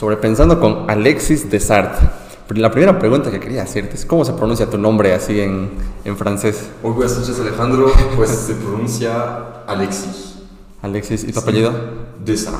Sobrepensando con Alexis Desart. La primera pregunta que quería hacerte es cómo se pronuncia tu nombre así en, en francés. Muy buenas noches Alejandro, pues se pronuncia Alexis. Alexis, ¿y tu apellido? Desart.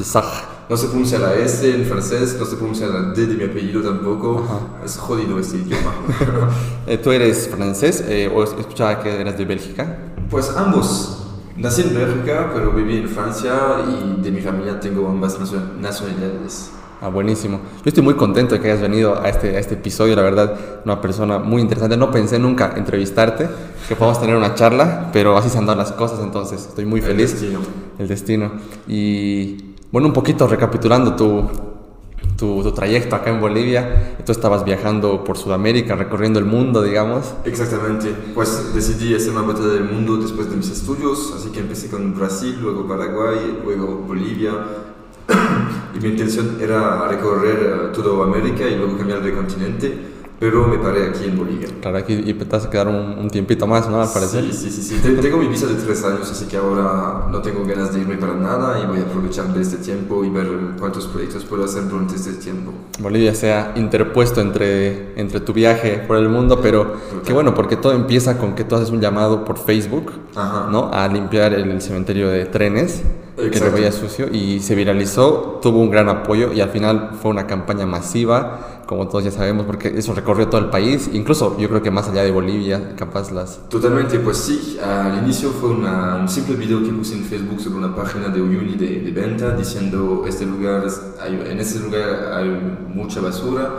Desart. No se pronuncia la S en francés, no se pronuncia la D de mi apellido tampoco. Es jodido este idioma. Eh, ¿Tú eres francés eh, o escuchaba que eras de Bélgica? Pues ambos. Nací en Bélgica, pero viví en Francia y de mi familia tengo ambas nacionalidades. Ah, buenísimo. Yo estoy muy contento de que hayas venido a este, a este episodio, la verdad, una persona muy interesante. No pensé nunca entrevistarte, que podamos tener una charla, pero así se han dado las cosas, entonces estoy muy feliz. El destino. El destino. Y bueno, un poquito recapitulando tu, tu, tu, trayecto acá en Bolivia. Tú estabas viajando por Sudamérica, recorriendo el mundo, digamos. Exactamente. Pues decidí hacer una vuelta del mundo después de mis estudios, así que empecé con Brasil, luego Paraguay, luego Bolivia. y mi intención era recorrer eh, toda América y luego cambiar de continente, pero me paré aquí en Bolivia. Claro, aquí y pensaste quedar un, un, tiempito más, ¿no? Al parecer. Sí, sí, sí, sí. Tengo mi visa de tres años, así que ahora no tengo ganas de irme para nada y voy a aprovechar de este tiempo y ver cuántos proyectos puedo hacer durante este tiempo. Bolivia se ha interpuesto entre, entre tu viaje por el mundo, pero qué bueno, porque todo empieza con que tú haces un llamado por Facebook, Ajá. ¿no? A limpiar el cementerio de trenes que se Exacto. veía sucio y se viralizó, tuvo un gran apoyo y al final fue una campaña masiva, como todos ya sabemos, porque eso recorrió todo el país, incluso yo creo que más allá de Bolivia, capaz las... Totalmente, pues sí. Al inicio fue una- un simple video que puse en Facebook sobre una página de Uyuni de, de venta diciendo este lugar, es- hay- en este lugar hay mucha basura.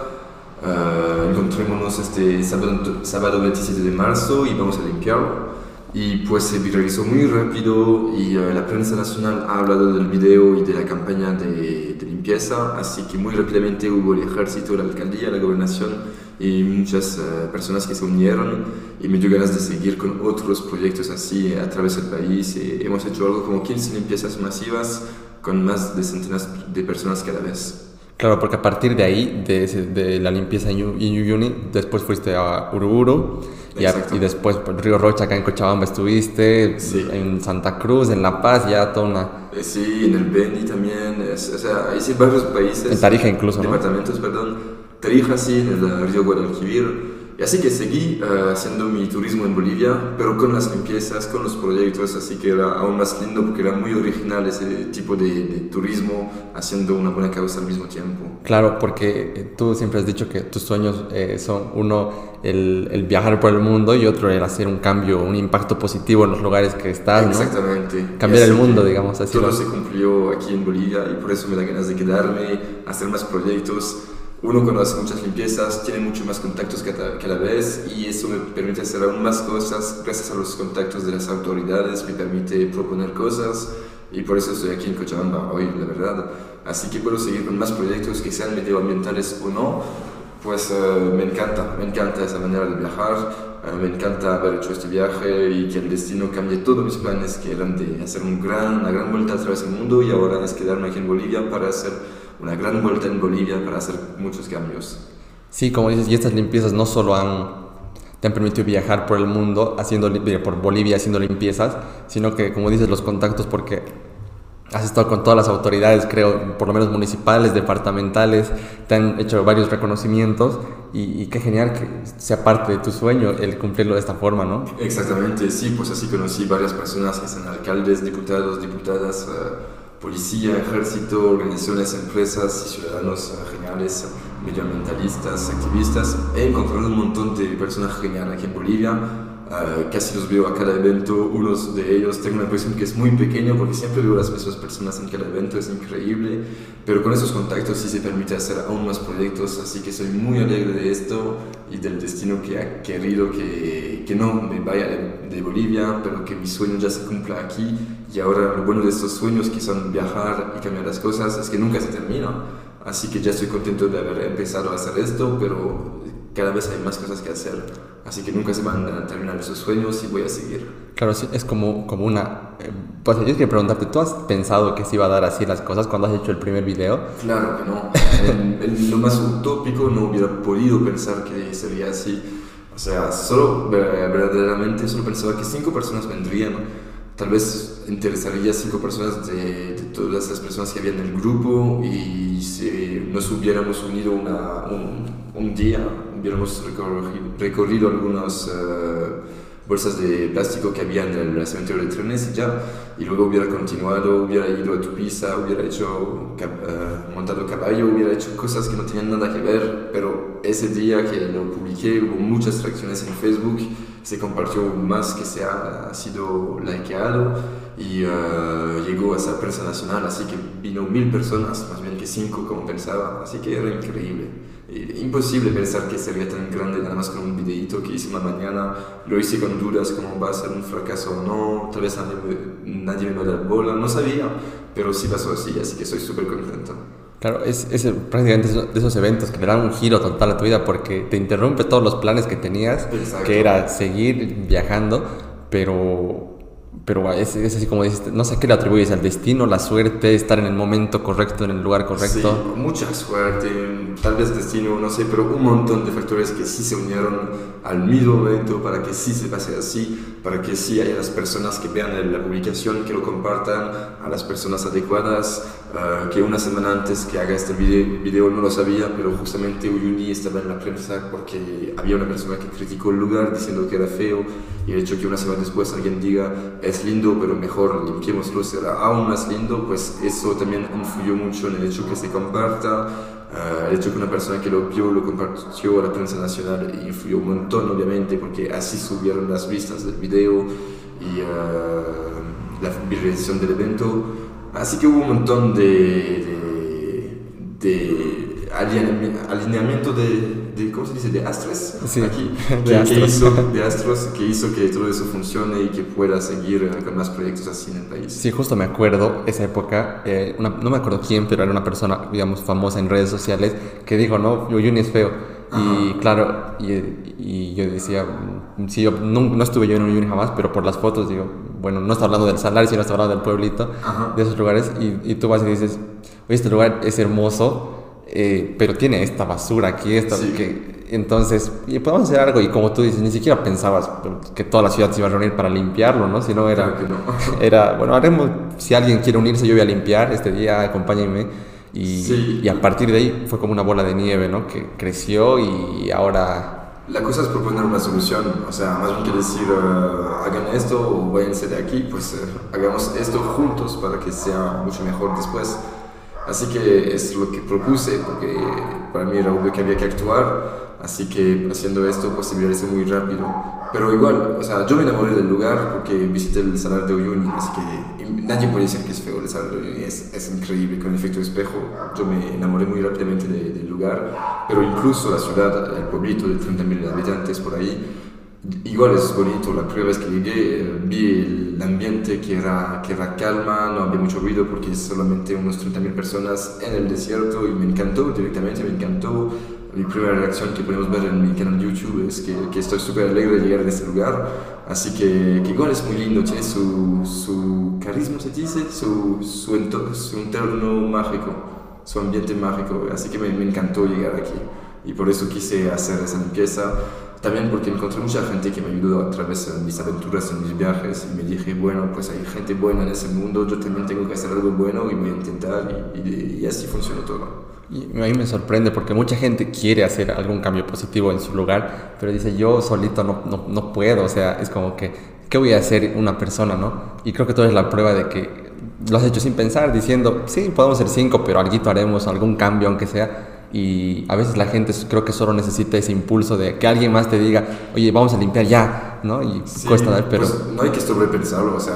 eh, encontrémonos este sábado, sábado 27 de marzo y vamos a limpiarlo. Y pues se viralizó muy rápido y eh, la prensa nacional ha hablado del video y de la campaña de, limpieza, así que muy rápidamente hubo el ejército, la alcaldía, la gobernación y muchas eh, personas que se unieron y me dio ganas de seguir con otros proyectos así a través del país. Hemos hecho algo como 15 limpiezas masivas con más de centenas de personas cada vez. Claro, porque a partir de ahí, de, ese- de la limpieza en Yu- en después fuiste a Uruburu y, a- y después por Río Rocha, acá en Cochabamba estuviste, Sí. en Santa Cruz, en La Paz, ya toda una... Eh, Sí, en el Beni también, es- o sea, hice varios países. En Tarija incluso, ¿no? Departamentos, perdón. Tarija sí, en el río Guadalquivir. Y así que seguí eh, haciendo mi turismo en Bolivia, pero con las limpiezas, con los proyectos, así que era aún más lindo porque era muy original ese tipo de, de turismo, haciendo una buena causa al mismo tiempo. Claro, porque eh, tú siempre has dicho que tus sueños eh, son uno el, el viajar por el mundo y otro el hacer un cambio, un impacto positivo en los lugares que estás, ¿no? Exactamente. Cambiar Y el mundo, digamos, así Todo lo- se cumplió aquí en Bolivia y por eso me da ganas de quedarme, hacer más proyectos. Uno cuando hace muchas limpiezas tiene mucho más contactos que que a la vez y eso me permite hacer aún más cosas gracias a los contactos de las autoridades, me permite proponer cosas y por eso estoy aquí en Cochabamba hoy, la verdad. Así que puedo seguir con más proyectos que sean medioambientales o no, pues eh, me encanta, me encanta esa manera de viajar, me encanta haber hecho este viaje y que el destino cambie todos mis planes que eran de hacer un gran, una gran vuelta a través del mundo y ahora es quedarme aquí en Bolivia para hacer una gran vuelta en Bolivia para hacer muchos cambios. Sí, como dices, y estas limpiezas no solo han, te han permitido viajar por el mundo, haciendo, por Bolivia haciendo limpiezas, sino que, como dices, los contactos, porque has estado con todas las autoridades, creo, por lo menos municipales, departamentales, te han hecho varios reconocimientos y, y qué genial que sea parte de tu sueño el cumplirlo de esta forma, ¿no? Exactamente, sí, pues así conocí varias personas que son alcaldes, diputados, diputadas, eh, policía, ejército, organizaciones, empresas y ciudadanos eh, medioambientalistas, activistas. He encontrado un montón de personas geniales aquí en Bolivia. Eh, casi los veo a cada evento, unos de ellos tengo la impresión que es muy pequeño porque siempre veo las mismas personas en cada evento, es increíble, pero con esos contactos sí se permite hacer aún más proyectos, así que soy muy alegre de esto y del destino que ha querido que, que no me vaya de, de Bolivia, pero que mi sueño ya se cumpla aquí. Y ahora lo bueno de estos sueños que son viajar y cambiar las cosas es que nunca se termina, así que ya estoy contento de haber empezado a hacer esto, pero cada vez hay más cosas que hacer. Así que nunca se van a terminar esos sueños y voy a seguir. Claro, es como, como una... eh, pues yo quería preguntarte, ¿tú has pensado que se iba a dar así las cosas cuando has hecho el primer video? Claro que no. En, en lo más utópico no hubiera podido pensar que sería así. O sea, solo ver- verdaderamente solo pensaba que cinco personas vendrían. Tal vez interesaría cinco personas de, de, todas las personas que había en el grupo y si nos hubiéramos unido una, un, un, día, hubiéramos recorrido, recorrido algunas uh, bolsas de plástico que había en el cementerio de trenes y ya, y luego hubiera continuado, hubiera ido a Tupiza, hubiera hecho, uh, montado caballo, hubiera hecho cosas que no tenían nada que ver, pero ese día que lo publiqué hubo muchas reacciones en Facebook, se compartió más que se ha sido likeado. Y uh, llegó a esa prensa nacional, así que vino mil personas, más bien que cinco como pensaba, así que era increíble. Imposible pensar que sería tan grande nada más con un videito que hice una mañana, lo hice con dudas como va a ser un fracaso o no, tal vez nadie me, nadie me va a dar bola, no sabía, pero sí pasó así, así que estoy súper contento. Claro, es, es prácticamente de esos eventos que le dan un giro total a tu vida porque te interrumpe todos los planes que tenías, Exacto. que era seguir viajando, pero pero es, es, así como dices, no sé qué le atribuyes al destino, la suerte, estar en el momento correcto, en el lugar correcto. Sí, mucha suerte, tal vez destino, no sé, pero un montón de factores que sí se unieron al mismo momento para que sí se pase así, para que sí haya las personas que vean la publicación, que lo compartan a las personas adecuadas, uh, que una semana antes que haga este video, video no lo sabía, pero justamente Uyuni estaba en la prensa porque había una persona que criticó el lugar diciendo que era feo y el hecho que una semana después alguien diga es lindo, pero mejor limpiémoslo, será aún más lindo, pues eso también influyó mucho en el hecho que se comparta, uh, el hecho que una persona que lo vio lo compartió a la prensa nacional influyó un montón, obviamente, porque así subieron las vistas del video y uh, la viralización del evento. Así que hubo un montón de, de, de alineamiento de, de, ¿cómo se dice? De astros sí, aquí, de, que, astros. Que hizo, de astros, que hizo que todo eso funcione y que pueda seguir con más proyectos así en el país. Sí, justo me acuerdo esa época, eh, una, no me acuerdo quién, pero era una persona, digamos, famosa en redes sociales que dijo, no, Uyuni es feo. Y claro, y, y, yo decía, sí, yo no, no estuve yo en Uyuni jamás, pero por las fotos digo, bueno, no está hablando del salario, sino está hablando del pueblito, Ajá. de esos lugares, y, y tú vas y dices, oye, este lugar es hermoso, eh, pero tiene esta basura aquí, esta, Sí. que, entonces, y podemos hacer algo, y como tú dices, ni siquiera pensabas que toda la ciudad se iba a reunir para limpiarlo, ¿no? Sino era, Claro no. era bueno, haremos, si alguien quiere unirse, yo voy a limpiar este día, acompáñenme. Y, Sí. y a partir de ahí fue como una bola de nieve, ¿no? Que creció y ahora... La cosa es proponer una solución, o sea, más bien que decir uh, hagan esto o váyanse de aquí, pues uh, hagamos esto juntos para que sea mucho mejor después. Así que es lo que propuse, porque para mí era obvio que había que actuar, así que haciendo esto pues se muy rápido. Pero igual, o sea, yo me enamoré del lugar porque visité el Salar de Uyuni, así que nadie puede decir que es feo el Salar de Uyuni, es, es increíble con el efecto espejo. Yo me enamoré muy rápidamente de, del lugar, pero incluso la ciudad, el pueblito de 30.000 habitantes por ahí, Igual es bonito, la primera vez que llegué eh, vi el ambiente que era, que era calma, no había mucho ruido porque es solamente unos 30.000 personas en el desierto y me encantó directamente, me encantó. Mi primera reacción que podemos ver en mi canal de YouTube es que, que estoy súper alegre de llegar a este lugar, así que, que igual es muy lindo, tiene su, su carisma, se dice, su, su, entorno, su entorno mágico, su ambiente mágico, así que me, me encantó llegar aquí. Y por eso quise hacer esa limpieza. También porque encontré mucha gente que me ayudó a través de mis aventuras, en mis viajes, y me dije, bueno, pues hay gente buena en ese mundo, yo también tengo que hacer algo bueno y voy a intentar, y, y, y así funcionó todo. Y a mí me sorprende porque mucha gente quiere hacer algún cambio positivo en su lugar, pero dice, yo solito no, no, no puedo, o sea, es como que, ¿qué voy a hacer una persona, no? Y creo que tú eres la prueba de que lo has hecho sin pensar, diciendo, sí, podemos ser cinco, pero algo haremos, algún cambio, aunque sea y a veces la gente creo que solo necesita ese impulso de que alguien más te diga, oye, vamos a limpiar ya, ¿no? Y Sí, cuesta dar, pero... pues, no hay que sobrepensarlo, o sea,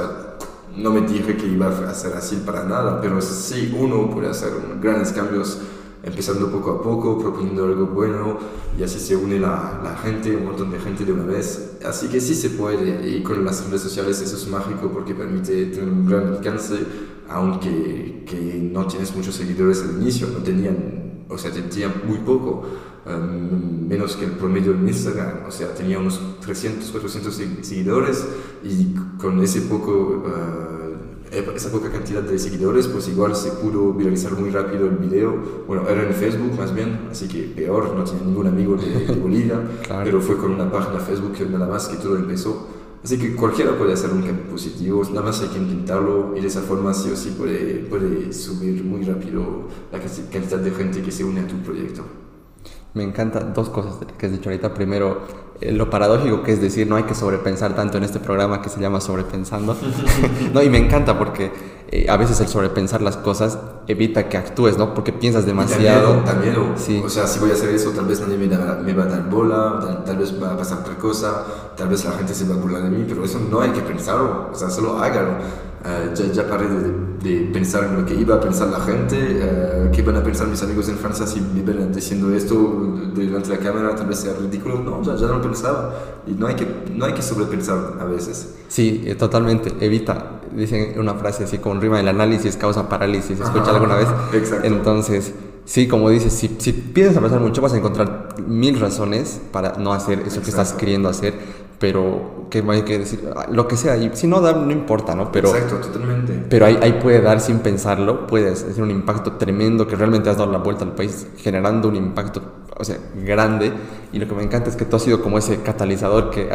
no me dije que iba a hacer así para nada, pero sí uno puede hacer grandes cambios empezando poco a poco, proponiendo algo bueno y así se une la, gente, un montón de gente de una vez. Así que sí se puede y con las redes sociales eso es mágico porque permite tener un gran alcance, aunque que no tienes muchos seguidores al inicio, no tenían, o sea, tenían muy poco. Um, menos que el promedio en Instagram, o sea, tenía unos 300, 400 seguidores y con ese poco, uh, esa poca cantidad de seguidores, pues igual se pudo viralizar muy rápido el video. Bueno, era en Facebook más bien, así que peor, no tenía ningún amigo de, de Bolivia, Claro. pero fue con una página Facebook nada más que todo empezó. Así que cualquiera puede hacer un cambio positivo, nada más hay que intentarlo y de esa forma sí o sí puede, puede subir muy rápido la cantidad de gente que se une a tu proyecto. Me encantan dos cosas que has dicho ahorita. Primero, eh, lo paradójico que es decir, no hay que sobrepensar tanto en este programa que se llama Sobrepensando. no, y me encanta porque eh, a veces el sobrepensar las cosas evita que actúes, ¿no? Porque piensas demasiado. También, sí. o sea, si voy a hacer eso, tal vez nadie me, me va a dar bola, tal, vez va a pasar otra cosa, tal vez la gente se va a burlar de mí, pero eso no hay que pensarlo, o sea, solo hágalo. Eh, ya, ya, paré de, pensar en lo que iba a pensar la gente, uh, qué van a pensar mis amigos en Francia si me ven diciendo esto delante de la cámara, tal vez sea ridículo. No, ya, ya no lo pensaba. Y no hay, que, no hay que sobrepensar a veces. Sí, eh, totalmente. Evita. Dicen una frase así con rima: el análisis causa parálisis. ¿Escucha alguna vez? Exacto. Entonces. Sí, como dices, si, si piensas a pensar mucho vas a encontrar mil razones para no hacer eso que estás queriendo hacer, pero que hay que decir, lo que sea, y si no da, no importa, ¿no? Pero, Exacto, totalmente. Pero ahí, ahí puede dar sin pensarlo, puedes hacer un impacto tremendo que realmente has dado la vuelta al país, generando un impacto, o sea, grande, y lo que me encanta es que tú has sido como ese catalizador que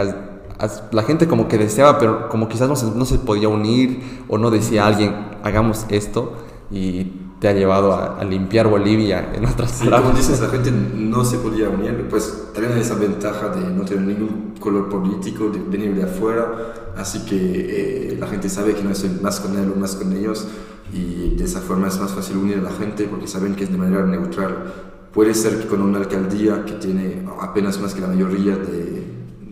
la gente como que deseaba, pero como quizás no se, no se podía unir o no decía a alguien, hagamos esto, y te ha llevado a, limpiar Bolivia en otras sí, Como dices, la gente no se podía unir, pues también esa ventaja de no tener ningún color político, de venir de afuera, así que eh, la gente sabe que no es más con él o más con ellos y de esa forma es más fácil unir a la gente porque saben que es de manera neutral. Puede ser que con una alcaldía que tiene apenas más que la mayoría de,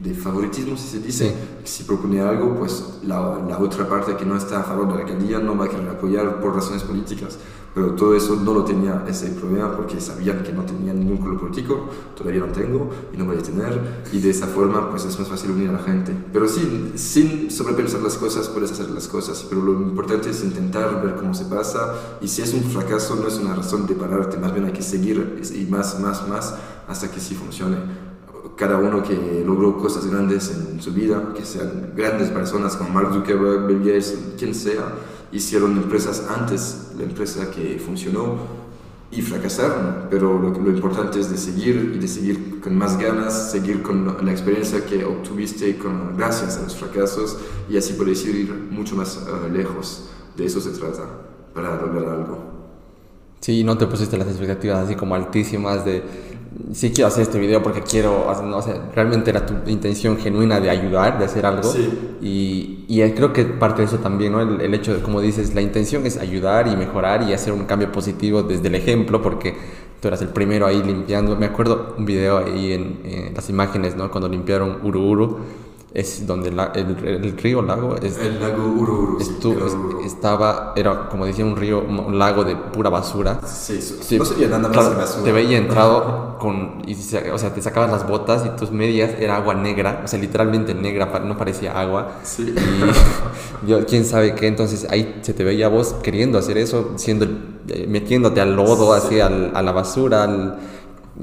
de favoritismo, si se dice, si propone algo, pues la, la, otra parte que no está a favor de la alcaldía no va a querer apoyar por razones políticas. Pero todo eso no lo tenía ese problema porque sabían que no tenía ningún color político, todavía no tengo y no voy a tener, y de esa forma pues es más fácil unir a la gente. Pero sí, sin sobrepensar las cosas puedes hacer las cosas, pero lo importante es intentar ver cómo se pasa y si es un fracaso no es una razón de pararte, más bien hay que seguir y más, más, más hasta que sí funcione cada uno que logró cosas grandes en su vida, que sean grandes personas como Mark Zuckerberg, Bill Gates, quien sea, hicieron empresas antes la empresa que funcionó y fracasaron, pero lo, lo, importante es de seguir y de seguir con más ganas, seguir con la experiencia que obtuviste con, gracias a los fracasos y así puedes ir mucho más uh, lejos. De eso se trata, para lograr algo. Sí, no te pusiste las expectativas así como altísimas de sí quiero hacer este video porque quiero, o sea, realmente era tu intención genuina de ayudar, de hacer algo. Y, y, creo que parte de eso también, ¿no? El, hecho de, como dices, la intención es ayudar y mejorar y hacer un cambio positivo desde el ejemplo, porque tú eras el primero ahí limpiando. Me acuerdo un video ahí en, en las imágenes, ¿no? Cuando limpiaron Ururu es donde el, el, río, lago, es, el lago Ururu, estaba, era como decía un río, un lago de pura basura. Sí, sí no sería nada más basura. Te veía entrado con, y, o sea, te sacabas las botas y tus medias era agua negra, o sea, literalmente negra, no parecía agua. Sí. Y yo, quién sabe qué, entonces ahí se te veía vos queriendo hacer eso, siendo, eh, metiéndote al lodo, así, al, a la basura, al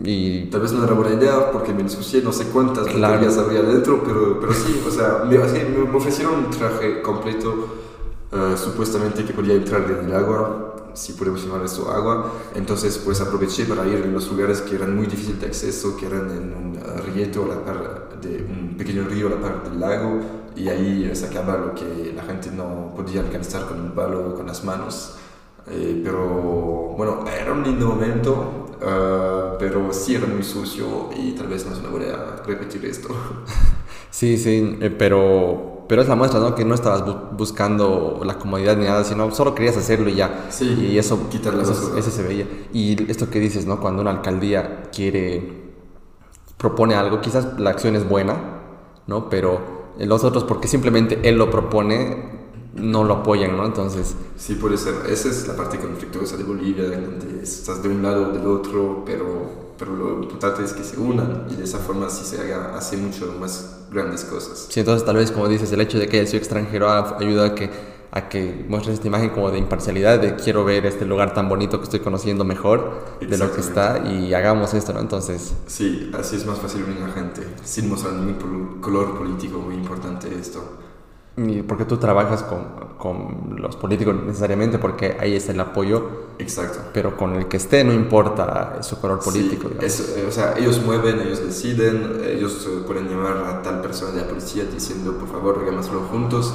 y Tal vez no era buena idea porque me ensucié no sé cuántas claro. baterías había dentro, pero, pero sí, o sea, me, me ofrecieron un traje completo, uh, supuestamente que podía entrar en el agua, si podemos llamar eso agua, entonces pues aproveché para ir en los lugares que eran muy difíciles de acceso, que eran en un rieto, a la par de un pequeño río a la parte del lago, y ahí sacaba lo que la gente no podía alcanzar con un palo con las manos. Eh, pero bueno, era un lindo momento, uh, pero sí era muy sucio y tal vez no es una buena idea repetir esto. Sí, sí, eh, pero, pero es la muestra, ¿no? Que no estabas bu buscando la comodidad ni nada, sino solo querías hacerlo y ya. Sí, y eso, quitar las eso, eso se veía. Y esto que dices, ¿no? Cuando una alcaldía quiere, propone algo, quizás la acción es buena, ¿no? Pero los otros, porque simplemente él lo propone, no lo apoyan, ¿no? Entonces... Sí, puede ser. Esa es la parte conflictuosa de Bolivia, donde estás de un lado o del otro, pero, pero lo importante es que se unan y de esa forma sí se haga, hace mucho más grandes cosas. Sí, entonces tal vez, como dices, el hecho de que haya sido extranjero ayuda a que, a que muestres esta imagen como de imparcialidad, de quiero ver este lugar tan bonito que estoy conociendo mejor de lo que está y hagamos esto, ¿no? Entonces... Sí, así es más fácil unir a la gente, sin mostrar ningún color político muy importante esto. Porque tú trabajas con, con, los políticos necesariamente, porque ahí está el apoyo. Exacto. Pero con el que esté no importa su color político. Eh, o sea, ellos mueven, ellos deciden, ellos pueden llamar a tal persona de la policía diciendo, por favor, hagámoslo juntos.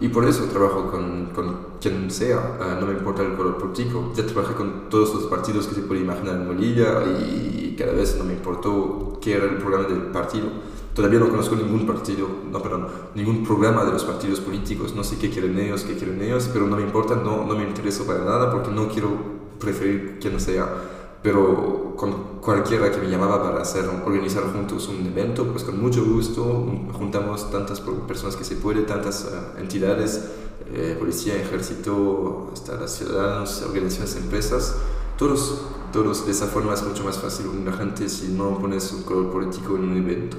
Y por eso trabajo con, con quien sea, ah, no me importa el color político. Ya trabajé con todos los partidos que se puede imaginar en Bolivia y cada vez no me importó qué era el programa del partido. Todavía no conozco ningún partido, no, perdón, ningún programa de los partidos políticos. No sé qué quieren ellos, qué quieren ellos, pero no me importa, no, no me interesa para nada porque no quiero preferir quien sea pero con cualquiera que me llamaba para hacer, organizar juntos un evento, pues con mucho gusto juntamos tantas personas que se puede, tantas eh, entidades, eh, policía, ejército, hasta las ciudadanos, organizaciones, empresas, todos, todos, de esa forma es mucho más fácil una gente si no pones un color político en un evento.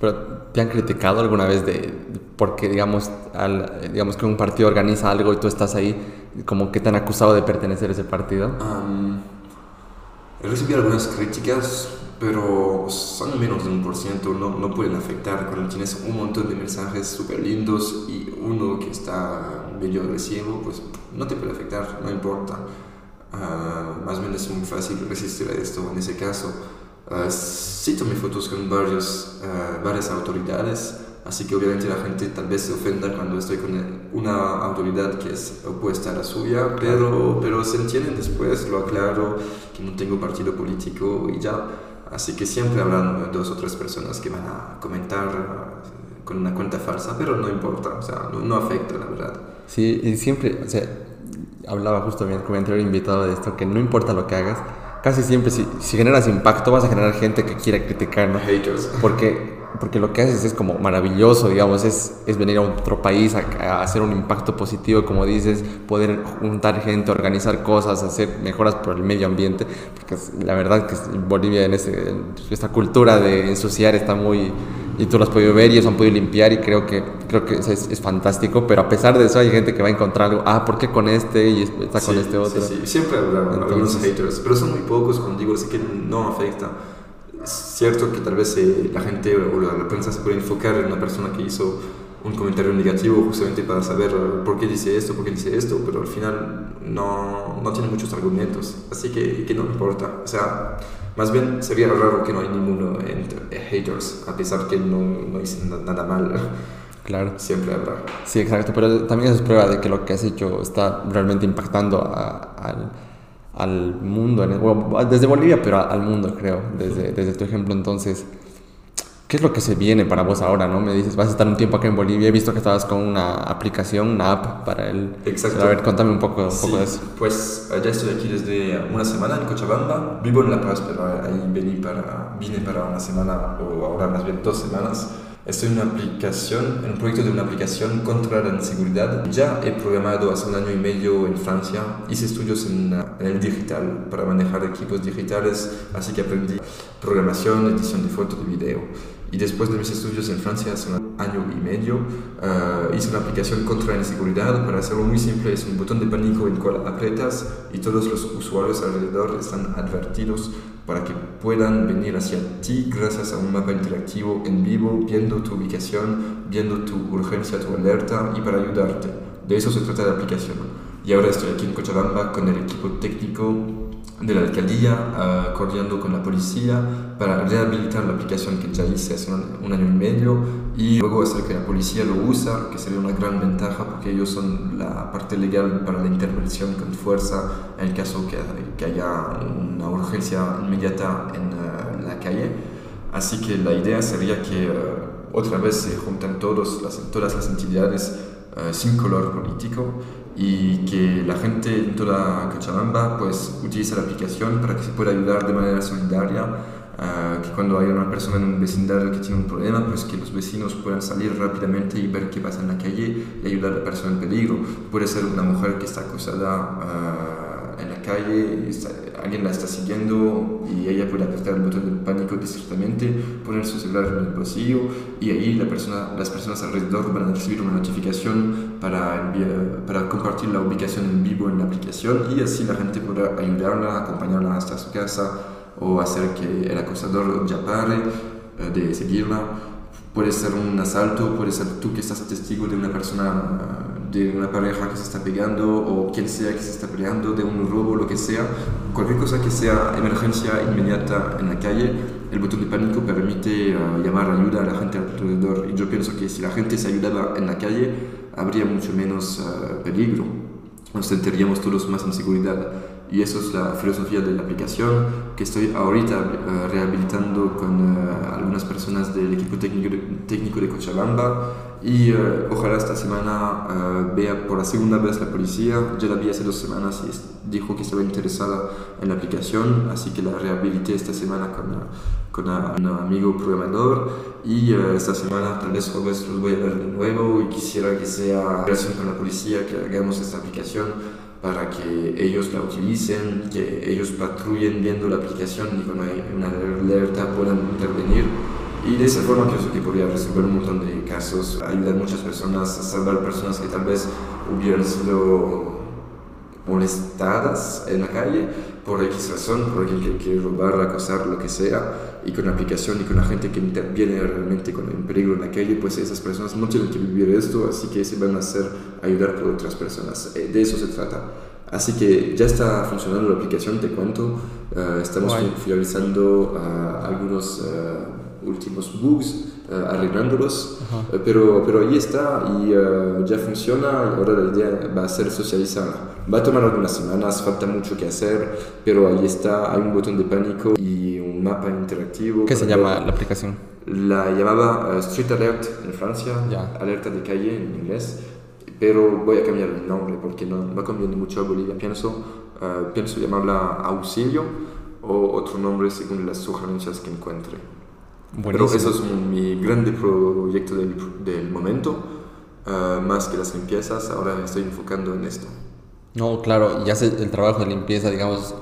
Pero ¿te han criticado alguna vez de porque digamos al, digamos que un partido organiza algo y tú estás ahí como que te han acusado de pertenecer a ese partido? He recibido algunas críticas, pero son menos de un por ciento, no, no pueden afectar cuando tienes un montón de mensajes súper lindos y uno que está medio agresivo, pues no te puede afectar, no importa. Uh, más menos es muy fácil resistir a esto en ese caso. Uh, sí tomé fotos con varios, uh, varias autoridades, Así que obviamente la gente tal vez se ofenda cuando estoy con una autoridad que es opuesta a la suya, pero, pero se entienden después, lo aclaro, que no tengo partido político y ya. Así que siempre habrán dos o tres personas que van a comentar eh, con una cuenta falsa, pero no importa, o sea, no, no afecta la verdad. Sí, y siempre, o sea, hablaba justo bien el comentario invitado de esto, que no importa lo que hagas, casi siempre si, si generas impacto vas a generar gente que quiera criticar, ¿no? Haters. Porque porque lo que haces es como maravilloso, digamos, es, es venir a otro país a, hacer un impacto positivo, como dices, poder juntar gente, organizar cosas, hacer mejoras por el medio ambiente, porque la verdad que Bolivia en, ese, esta cultura de ensuciar está muy, y tú lo has podido ver y ellos han podido limpiar y creo que, creo que es, es, fantástico, pero a pesar de eso hay gente que va a encontrar algo, ah, ¿por qué con este y está con este otro? Sí, sí, siempre habrá algunos haters, pero son muy pocos, como digo, así que no afecta es cierto que tal vez eh, la gente o la, prensa se puede enfocar en una persona que hizo un comentario negativo justamente para saber eh, por qué dice esto, por qué dice esto, pero al final no, no tiene muchos argumentos, así que, que no importa. O sea, más bien sería raro que no hay ninguno entre haters, a pesar que no, no dicen nada mal. Claro. Siempre habrá. Sí, exacto, pero también es prueba de que lo que has hecho está realmente impactando al al mundo, desde Bolivia, pero al mundo, creo, desde, desde tu ejemplo. Entonces, ¿qué es lo que se viene para vos ahora? no Me dices, vas a estar un tiempo acá en Bolivia. He visto que estabas con una aplicación, una app para el. Exacto. A ver, contame un poco, un poco de eso. Pues ya estoy aquí desde una semana en Cochabamba. Vivo en La Paz, pero ahí vine para, vine para una semana, o ahora más bien dos semanas Estoy en una aplicación, en un proyecto de una aplicación contra la inseguridad. Ya he programado hace un año y medio en Francia. Hice estudios en, en, el digital para manejar equipos digitales, así que aprendí programación, edición de foto, de video. Y después de mis estudios en Francia hace un año y medio, uh, hice una aplicación contra la inseguridad. Para hacerlo muy simple, es un botón de pánico en el cual apretas y todos los usuarios alrededor están advertidos para que puedan venir hacia ti gracias a un mapa interactivo en vivo, viendo tu ubicación, viendo tu urgencia, tu alerta y para ayudarte. De eso se trata la aplicación. Y ahora estoy aquí en Cochabamba con el equipo técnico de la alcaldía, uh, coordinando con la policía para rehabilitar la aplicación que ya hice hace un, año y medio y luego hacer que la policía lo usa, que sería una gran ventaja porque ellos son la parte legal para la intervención con fuerza en el caso que, que haya una urgencia inmediata en uh, la calle. Así que la idea sería que uh, otra vez se juntan todos las, todas las entidades sin color político y que la gente en toda Cochabamba pues utilice la aplicación para que se pueda ayudar de manera solidaria, uh, que cuando hay una persona en un vecindario que tiene un problema, pues que los vecinos puedan salir rápidamente y ver qué pasa en la calle y ayudar a la persona en peligro. Puede ser una mujer que está acosada uh, en la calle, alguien la está siguiendo y ella puede apretar el botón de pánico discretamente, poner su celular en el bolsillo y ahí la persona, las personas alrededor van a recibir una notificación para, enviar, para compartir la ubicación en vivo en la aplicación y así la gente podrá ayudarla, acompañarla hasta su casa o hacer que el acosador ya pare eh, de seguirla. Puede ser un asalto, puede ser tú que estás testigo de una persona de una pareja que se está pegando o quien sea que se está peleando, de un robo, lo que sea, cualquier cosa que sea emergencia inmediata en la calle, el botón de pánico permite eh, llamar ayuda a la gente alrededor. Y yo pienso que si la gente se ayudaba en la calle, habría mucho menos uh, peligro, nos sentiríamos todos más en seguridad. Y eso es la filosofía de la aplicación que estoy ahorita uh, rehabilitando con uh, algunas personas del equipo técnico de, técnico de Cochabamba y uh, ojalá esta semana vea por la segunda vez la policía. Ya la vi hace dos semanas y dijo que estaba interesada en la aplicación, así que la rehabilité esta semana con, con un amigo programador y esta semana tal vez jueves los voy a ver de nuevo y quisiera que sea relación con la policía que hagamos esta aplicación para que ellos la utilicen, que ellos patrullen viendo la aplicación y cuando hay una alerta puedan intervenir. Y de esa forma creo que podría resolver un montón de casos, ayudar a muchas personas, a salvar personas que tal vez hubieran sido molestadas en la calle por X razón, por alguien que quiere robar, acosar, lo que sea, y con la aplicación y con la gente que interviene realmente con el peligro en la calle, pues esas personas no tienen que vivir esto, así que se van a hacer ayudar por otras personas. Eh, de eso se trata. Así que ya está funcionando la aplicación, te cuento. Uh, estamos Guay. finalizando uh, algunos uh, últimos bugs, arreglándolos, pero, pero ahí está y ya funciona. Ahora la idea va a ser socializarla. Va a tomar algunas semanas, falta mucho que hacer, pero ahí está. Hay un botón de pánico y un mapa interactivo. ¿Qué se llama la aplicación? La llamaba Street Alert en Francia, Ya. alerta de calle en inglés pero voy a cambiar el nombre porque no, no conviene mucho a Bolivia. Pienso, uh, pienso llamarla Auxilio o otro nombre según las sugerencias que encuentre. Buenísimo. Pero eso es un, mi grande proyecto del, del momento, uh, más que las limpiezas, ahora me estoy enfocando en esto. No, claro, ya sé el trabajo de limpieza, digamos,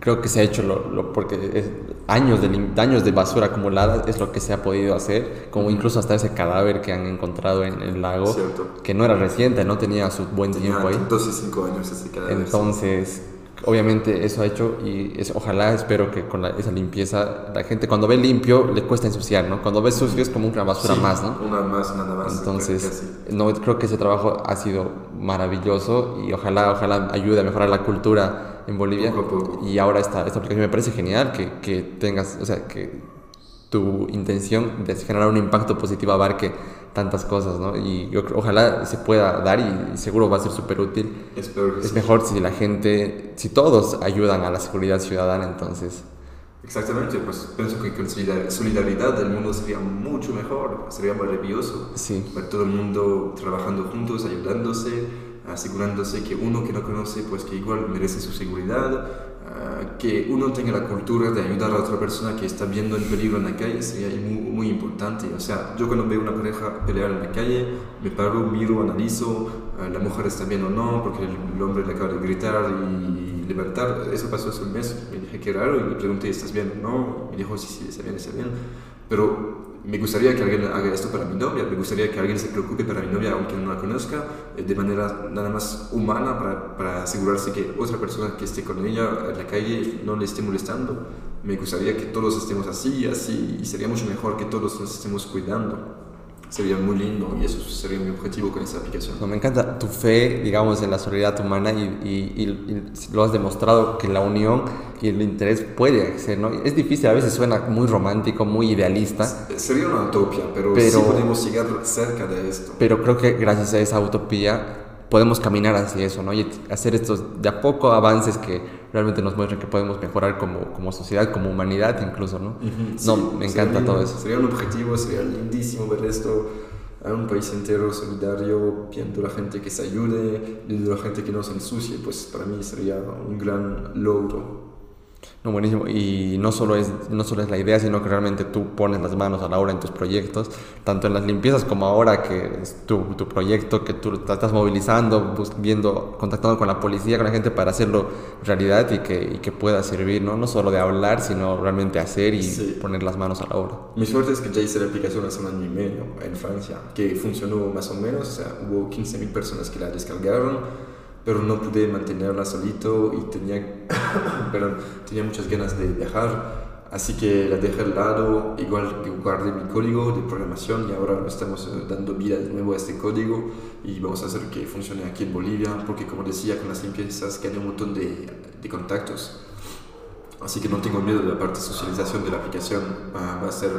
creo que se ha hecho lo, lo porque es, años, de, años de basura acumulada es lo que se ha podido hacer, como incluso hasta ese cadáver que han encontrado en el lago, Cierto. que no era reciente, no tenía su buen Tenía tiempo ahí. 12 y 5 años ese cadáver. Entonces, obviamente eso ha hecho y es, ojalá espero que con la, esa limpieza la gente cuando ve limpio le cuesta ensuciar, ¿no? Cuando ve sucio es como una basura Sí, más, ¿no? Una más, nada más. Entonces, no, creo que ese trabajo ha sido maravilloso y ojalá, ojalá ayude a mejorar la cultura en Bolivia. Poco poco. Y ahora esta, esta aplicación me parece genial que, que tengas, o sea, que tu intención de generar un impacto positivo abarque tantas cosas, ¿no? Y yo ojalá se pueda dar y, seguro va a ser súper útil. Espero que Es sí. mejor si la gente, si todos ayudan a la seguridad ciudadana, entonces... Exactamente, pues pienso que con solidar- solidaridad el mundo sería mucho mejor, sería maravilloso. Sí. Ver todo el mundo trabajando juntos, ayudándose, asegurándose que uno que no conoce, pues que igual merece su seguridad, ah, que uno tenga la cultura de ayudar a otra persona que está viendo el peligro en la calle, sería muy, muy importante. O sea, yo cuando veo una pareja pelear en la calle, me paro, miro, analizo, ah, la mujer está bien o no, porque el hombre le acaba de gritar y levantar. Eso pasó hace un mes, me dije que raro y le pregunté, ¿estás bien o no? Me dijo, sí, sí, está bien, está bien. Pero me gustaría que alguien haga esto para mi novia, me gustaría que alguien se preocupe para mi novia, aunque no la conozca, eh, de manera nada más humana para, asegurarse que otra persona que esté con ella en la calle no le esté molestando. Me gustaría que todos estemos así, así, y sería mucho mejor que todos nos estemos cuidando. Sería muy lindo y eso sería mi objetivo con esta aplicación. No, me encanta tu fe, digamos, en la solidaridad humana y, y- y- y lo has demostrado que la unión y el interés puede ser, ¿no? Es difícil, a veces suena muy romántico, muy idealista, Sería una utopia, pero, Pero- sí podemos llegar cerca de esto. pero creo que gracias a esa utopía podemos caminar hacia eso, ¿no? Y hacer estos de a poco avances que realmente nos muestran que podemos mejorar como, como sociedad, como humanidad incluso, ¿no? Ujú, No, sí, me encanta lindo, todo eso. Sería un objetivo, sería lindísimo ver esto a un país entero solidario, viendo la gente que se ayude, viendo la gente que no se ensucie, pues para mí sería un gran logro. No, buenísimo. Y no solo, es, no solo es la idea, sino que realmente tú pones las manos a la obra en tus proyectos, tanto en las limpiezas como ahora que es tu, tu proyecto, que tú te estás movilizando, viendo, contactando con la policía, con la gente para hacerlo realidad y que, y que pueda servir, ¿no? No solo de hablar, sino realmente hacer y Sí. poner las manos a la obra. Mi suerte es que ya hice la aplicación hace un año y medio en Francia, que funcionó más o menos, o sea, hubo 15.000 personas que la descargaron, pero no pude mantenerla solito y tenía, perdón, tenía muchas ganas de viajar así que la dejé al lado, igual que guardé mi código de programación y ahora estamos eh, dando vida de nuevo a este código y vamos a hacer que funcione aquí en Bolivia, porque como decía, con las limpiezas hay un montón de, de contactos. Así que no tengo miedo de la parte de socialización de la aplicación. Ah, va a ser,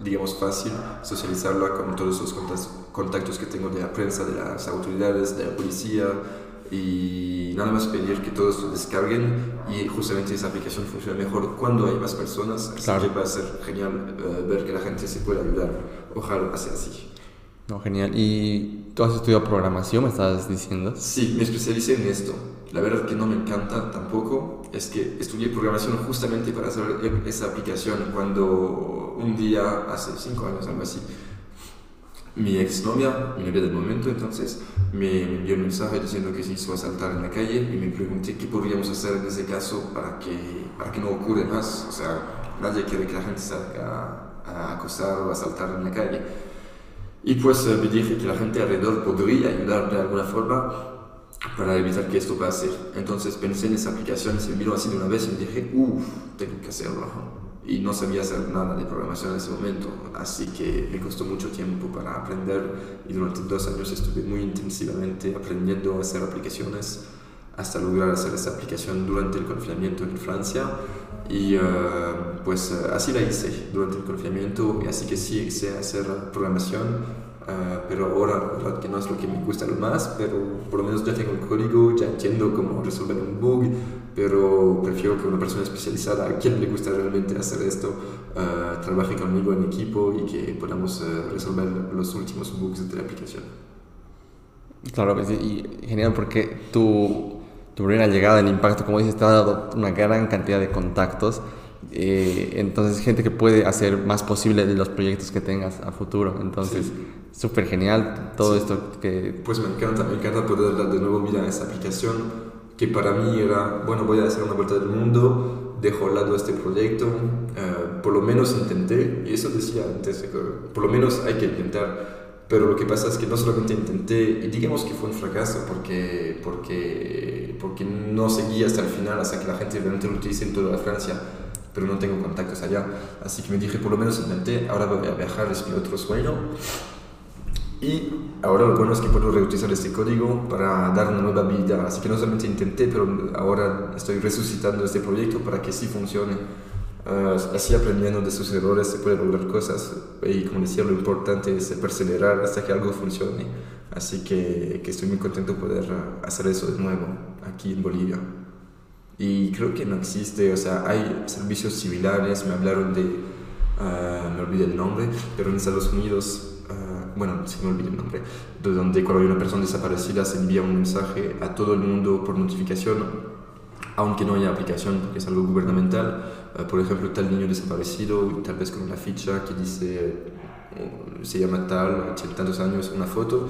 digamos, fácil socializarla con todos los contactos que tengo de la prensa, de las autoridades, de la policía, y nada más pedir que todos lo descarguen y justamente esa aplicación funcione mejor cuando hay más personas, así que va a ser genial eh, ver que la gente se puede ayudar, ojalá sea así. No, genial. ¿Y tú has estudiado programación, me estabas diciendo? Sí, me especialicé en esto. La verdad que no me encanta tampoco, es que estudié programación justamente para hacer esa aplicación cuando un día, hace cinco años, algo así, mi exnovia, mi novia del momento entonces, me, envió un mensaje diciendo que se hizo asaltar en la calle y me pregunté qué podríamos hacer en ese caso para que, para que no ocurra más. O sea, nadie quiere que la gente salga a, acosar o asaltar en la calle. Y pues eh, me dije que la gente alrededor podría ayudar de alguna forma para evitar que esto pase. Entonces pensé en esa aplicación, se me miró así de una vez y me dije, uff, tengo que hacerlo y no sabía hacer nada de programación en ese momento, así que me costó mucho tiempo para aprender y durante dos años estuve muy intensivamente aprendiendo a hacer aplicaciones hasta lograr hacer esa aplicación durante el confinamiento en Francia y uh, pues uh, así la hice durante el confinamiento y así que sí sé hacer programación Uh, pero ahora, la verdad que no es lo que me gusta lo más, pero por lo menos ya tengo el código, ya entiendo cómo resolver un bug, pero prefiero que una persona especializada a quien le gusta realmente hacer esto uh, trabaje conmigo en equipo y que podamos uh, resolver los últimos bugs de la aplicación. Claro, y genial porque tu, tu primera llegada, el impacto, como dices, te ha dado una gran cantidad de contactos. Eh, entonces, gente que puede hacer más posible de los proyectos que tengas a futuro. Entonces, súper genial todo esto que... Pues me encanta, me encanta poder dar de nuevo vida a esa aplicación que para mí era, bueno, voy a hacer una vuelta del mundo, dejo al lado este proyecto, uh, por lo menos intenté, y eso decía antes, por lo menos hay que intentar, pero lo que pasa es que no solamente intenté, y digamos que fue un fracaso porque, porque, porque no seguí hasta el final, hasta que la gente realmente lo utilice en toda la Francia, pero no tengo contactos allá, así que me dije, por lo menos intenté, ahora voy a viajar, es mi otro sueño, y ahora lo bueno es que puedo reutilizar este código para dar una nueva vida. Así que no solamente intenté, pero ahora estoy resucitando este proyecto para que sí funcione. Uh, así aprendiendo de sus errores se puede lograr cosas. Y como decía, lo importante es perseverar hasta que algo funcione. Así que, que estoy muy contento de poder hacer eso de nuevo aquí en Bolivia. Y creo que no existe, o sea, hay servicios similares, me hablaron de, uh, me olvidé el nombre, pero en Estados Unidos bueno, si me olvidé el nombre, donde cuando hay una persona desaparecida se envía un mensaje a todo el mundo por notificación, aunque no haya aplicación, porque es algo gubernamental. Eh, por ejemplo, tal niño desaparecido, tal vez con una ficha que dice, eh, se llama tal, tiene tantos años, una foto,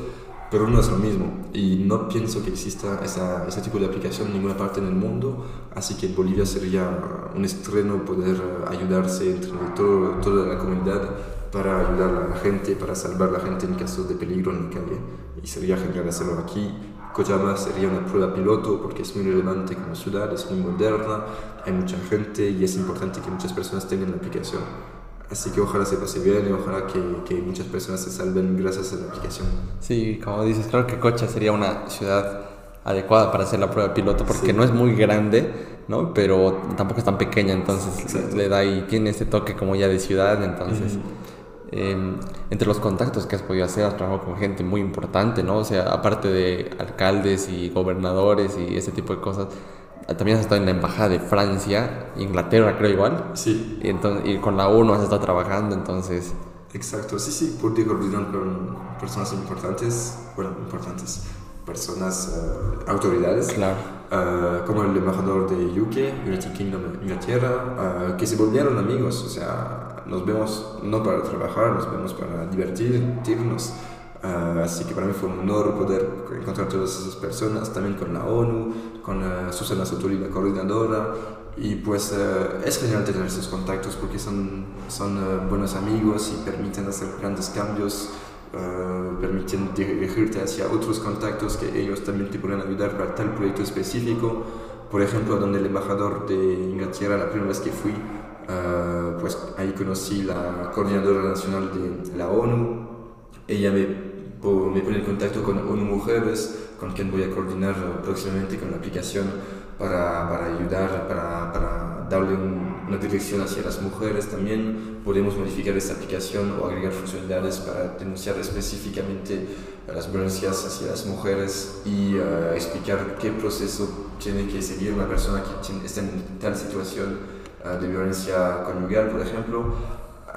pero no es lo mismo. Y no pienso que exista esa, ese tipo de aplicación en ninguna parte en el mundo, así que en Bolivia sería un estreno poder ayudarse entre todo, toda la comunidad para ayudar a la gente, para salvar a la gente en caso de peligro en la calle. Y sería genial hacerlo aquí. Kojama sería una prueba piloto porque es muy relevante como ciudad, es muy moderna, hay mucha gente y es importante que muchas personas tengan la aplicación. Así que ojalá se pase bien y ojalá que, que muchas personas se salven gracias a la aplicación. Sí, como dices, creo que Cocha sería una ciudad adecuada para hacer la prueba piloto porque no es muy grande, ¿no? Pero tampoco es tan pequeña, entonces le da y tiene ese toque como ya de ciudad, entonces... Em, entre los contactos que has podido hacer, has trabajado con gente muy importante, ¿no? O sea, aparte de alcaldes y gobernadores y ese tipo de cosas, también has estado en la Embajada de Francia, Inglaterra creo igual. Sí. Y, entonces, y con la ONU has estado trabajando, entonces... Exacto, sí, sí, pude coordinar con personas importantes, bueno, importantes, personas, uh, autoridades. Claro. Uh, como el embajador de UK, United Kingdom, Inglaterra, uh, que se volvieron amigos, o sea, nos vemos no para trabajar, nos vemos para divertirnos. Uh, así que para mí fue un honor poder encontrar todas esas personas, también con la ONU, con uh, Susana Soturi, la coordinadora. Y pues uh, es genial tener esos contactos porque son, son buenos amigos y permiten hacer grandes cambios, permiten dirigirte hacia otros contactos que ellos también te pueden ayudar para tal proyecto específico. Por ejemplo, donde el embajador de Inglaterra, la primera vez que fui, Uh, pues ahí conocí la coordinadora nacional de la ONU. Ella me, me pone en contacto con ONU Mujeres, con quien voy a coordinar próximamente con la aplicación para, para ayudar, para, para darle una dirección hacia las mujeres también. Podemos modificar esta aplicación o agregar funcionalidades para denunciar específicamente las violencias hacia las mujeres y uh, explicar qué proceso tiene que seguir una persona que está en tal situación de violencia conyugal, por ejemplo,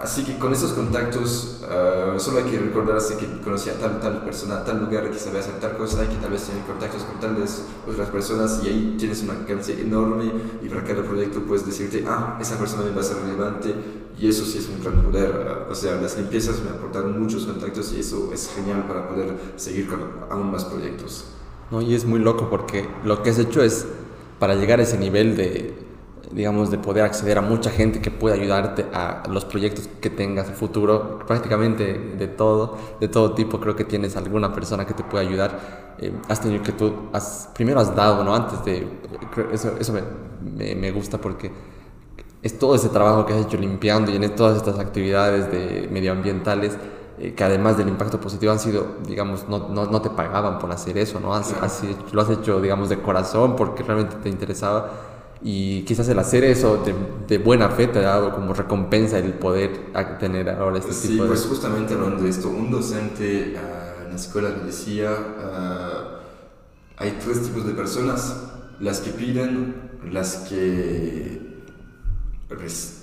Así que con esos contactos, uh, solo hay que recordarse que conocía tal, tal persona, tal lugar, que sabía hacer tal cosa y que tal vez tiene contactos con tales otras personas y ahí tienes una alcance enorme y para cada proyecto puedes decirte, ah, esa persona me va a ser relevante y eso sí es un gran poder. Uh, o sea, las limpiezas me aportaron muchos contactos y eso es genial para poder seguir con aún más proyectos. No, y es muy loco porque lo que has hecho es para llegar a ese nivel de digamos, de poder acceder a mucha gente que pueda ayudarte a los proyectos que tengas en futuro, prácticamente de todo, de todo tipo, creo que tienes alguna persona que te pueda ayudar. Eh, has tenido que tú, has, primero has dado, ¿no? Antes de, eso, eso me, me, gusta porque es todo ese trabajo que has hecho limpiando y en todas estas actividades de medioambientales eh, que además del impacto positivo han sido, digamos, no, no, no te pagaban por hacer eso, ¿no? Has, lo has hecho, digamos, de corazón porque realmente te interesaba y quizás el hacer eso de, de, buena fe te ha dado como recompensa el poder tener ahora este sí, tipo de... Sí, pues justamente hablando de esto, un docente uh, en la escuela me decía, uh, hay tres tipos de personas, las que piden, las que,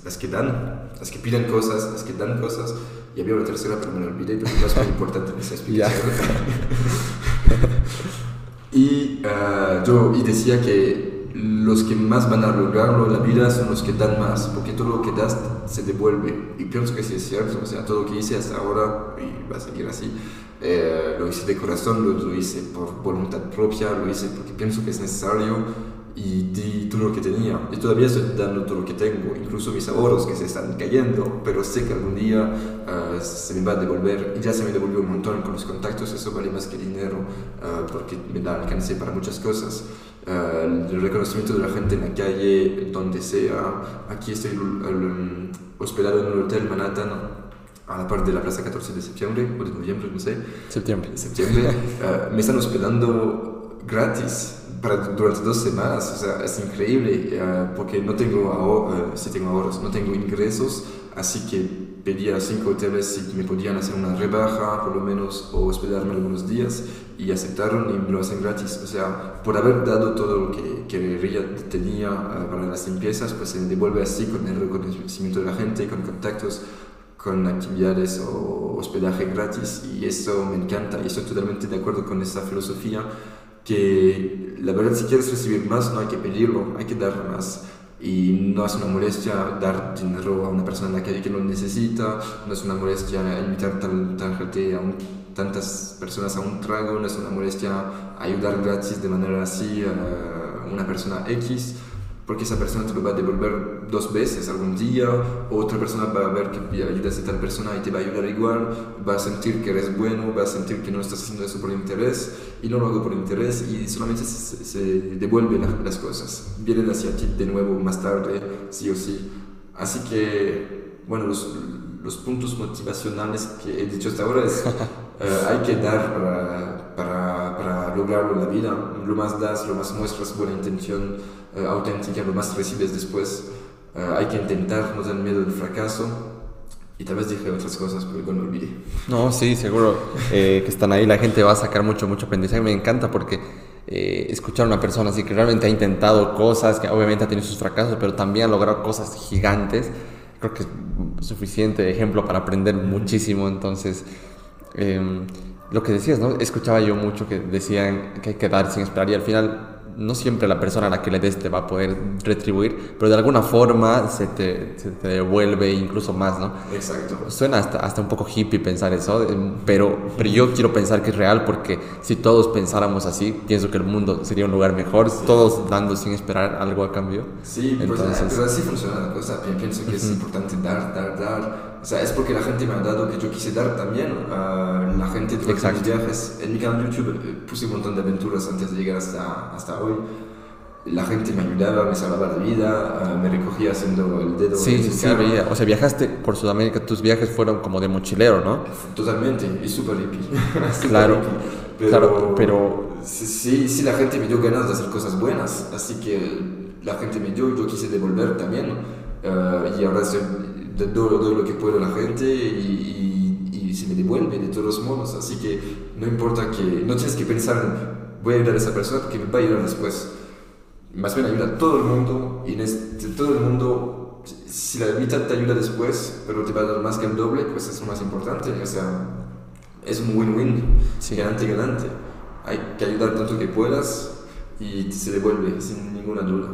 las que dan, las que piden cosas, las que dan cosas, y había una tercera, pero me la olvidé, pero es muy importante en esa explicación. y uh, yo y decía que los que más van a lograrlo en la vida son los que dan más, porque todo lo que das se devuelve. Y pienso que sí es cierto, o sea, todo lo que hice hasta ahora, y va a seguir así, eh, lo hice de corazón, lo, lo, hice por voluntad propia, lo hice porque pienso que es necesario y di todo lo que tenía. Y todavía estoy dando todo lo que tengo, incluso mis ahorros que se están cayendo, pero sé que algún día uh, se me va a devolver. Y ya se me devolvió un montón con los contactos, eso vale más que dinero, uh, porque me da alcance para muchas cosas. Uh, el reconocimiento de la gente en la calle, donde sea. Aquí estoy um, hospedado en un hotel Manhattan a la parte de la Plaza 14 de septiembre o de noviembre, no sé. Septiembre. Septiembre. me están hospedando gratis para, durante dos semanas, o sea, es increíble, uh, porque no tengo, ahor uh, sí tengo ahorros, no tengo ingresos, así que pedí a cinco hoteles si me podían hacer una rebaja, por lo menos, o hospedarme algunos días, y aceptaron y me lo hacen gratis. O sea, por haber dado todo lo que, que tenía uh, para las limpiezas, pues se devuelve así con el reconocimiento de la gente, con contactos, con actividades o hospedaje gratis, y eso me encanta, y estoy totalmente de acuerdo con esa filosofía que la verdad si quieres recibir más no hay que pedirlo, hay que dar más. Y no es una molestia dar dinero a una persona que no necesita, no es una molestia invitar tal, tal gente a tantas personas a un trago, no es una molestia ayudar gratis de manera así a una persona X porque esa persona te lo va a devolver dos veces algún día, otra persona va a ver que ayudas a tal persona y te va a ayudar igual, va a sentir que eres bueno, va a sentir que no estás haciendo eso por interés, y no lo hago por interés, y solamente se, se devuelven las cosas, vienen hacia ti de nuevo más tarde, sí o sí. Así que, bueno, los, los puntos motivacionales que he dicho hasta ahora es, eh, hay que dar para, para, para lograrlo en la vida, lo más das, lo más muestras buena intención, eh, auténtica, lo más recibes después. Eh, hay que intentar, no tener miedo del fracaso. Y tal vez dije otras cosas, pero igual me olvidé. No, sí, seguro eh, que están ahí. La gente va a sacar mucho, mucho aprendizaje. Me encanta porque escuchar a una persona así que realmente ha intentado cosas, que obviamente ha tenido sus fracasos, pero también ha logrado cosas gigantes. Creo que suficiente ejemplo para aprender muchísimo. Entonces, em, lo que decías, ¿no? Escuchaba yo mucho que decían que hay que dar sin esperar y al final no siempre la persona a la que le des te va a poder retribuir, pero de alguna forma se te, se te devuelve incluso más, ¿no? Exacto. Suena hasta, hasta un poco hippie pensar eso, pero, pero yo quiero pensar que es real porque si todos pensáramos así, pienso que el mundo sería un lugar mejor, todos dando sin esperar algo a cambio. Sí, pues, Entonces, pero así funciona la cosa, pienso que es importante dar, dar, dar. O sea, es porque la gente me ha dado que yo quise dar también a la gente de mis viajes. En mi canal de YouTube eh, puse un montón de aventuras antes de llegar hasta, hasta hoy. la gente me ayudaba, me salvaba la vida, ah, me recogía haciendo el dedo. Sí, sí, sí, veía. O sea, viajaste por Sudamérica, tus viajes fueron como de mochilero, ¿no? Totalmente, y súper hippie. claro, pero, claro, pero... Sí, sí, la gente me dio ganas de hacer cosas buenas, así que la gente me dio, yo quise devolver también, ah, y ahora doy, doy, lo que puedo a la gente y, y, y, se me devuelve de todos modos, así que no importa que, no tienes que pensar, voy a ayudar a esa persona que me va a ayudar después más bien ayuda a todo el mundo y en este, todo el mundo, si la mitad te ayuda después, pero te va a dar más que el doble, pues es lo más importante. O sea, es un win-win, sí. ganante, ganante. Hay que ayudar tanto que puedas y se devuelve sin ninguna duda.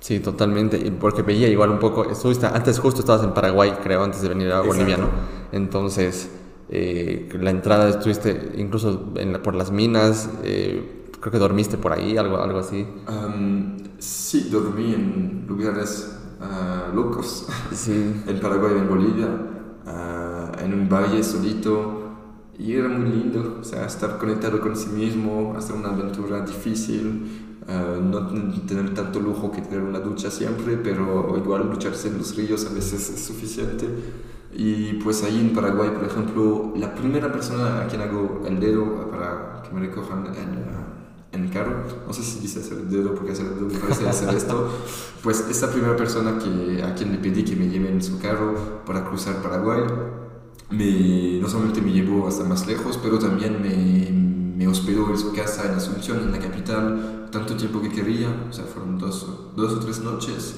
Sí, totalmente. Porque veía igual un poco, estuviste, antes justo estabas en Paraguay, creo, antes de venir a Bolivia, ¿no? Entonces, eh, la entrada estuviste incluso en por las minas. Eh, creo que dormiste por ahí, algo, algo así. sí, dormí en lugares uh, locos. Sí. en Paraguay, en Bolivia, ah, en un valle solito. Y era muy lindo, o sea, estar conectado con sí mismo, hacer una aventura difícil, ah, no tener tanto lujo que tener una ducha siempre, pero igual lucharse en los ríos a veces es suficiente. Y pues ahí en Paraguay, por ejemplo, la primera persona a quien hago el dedo para que me recojan en el carro, no sé si dice hacer el dedo porque hacer el dedo me parece hacer esto, pues esta primera persona que, a quien le pedí que me lleve en su carro para cruzar Paraguay, me, no solamente me llevó hasta más lejos, pero también me, me hospedó en su casa en Asunción, en la capital, tanto tiempo que quería, o sea, fueron dos, dos o tres noches.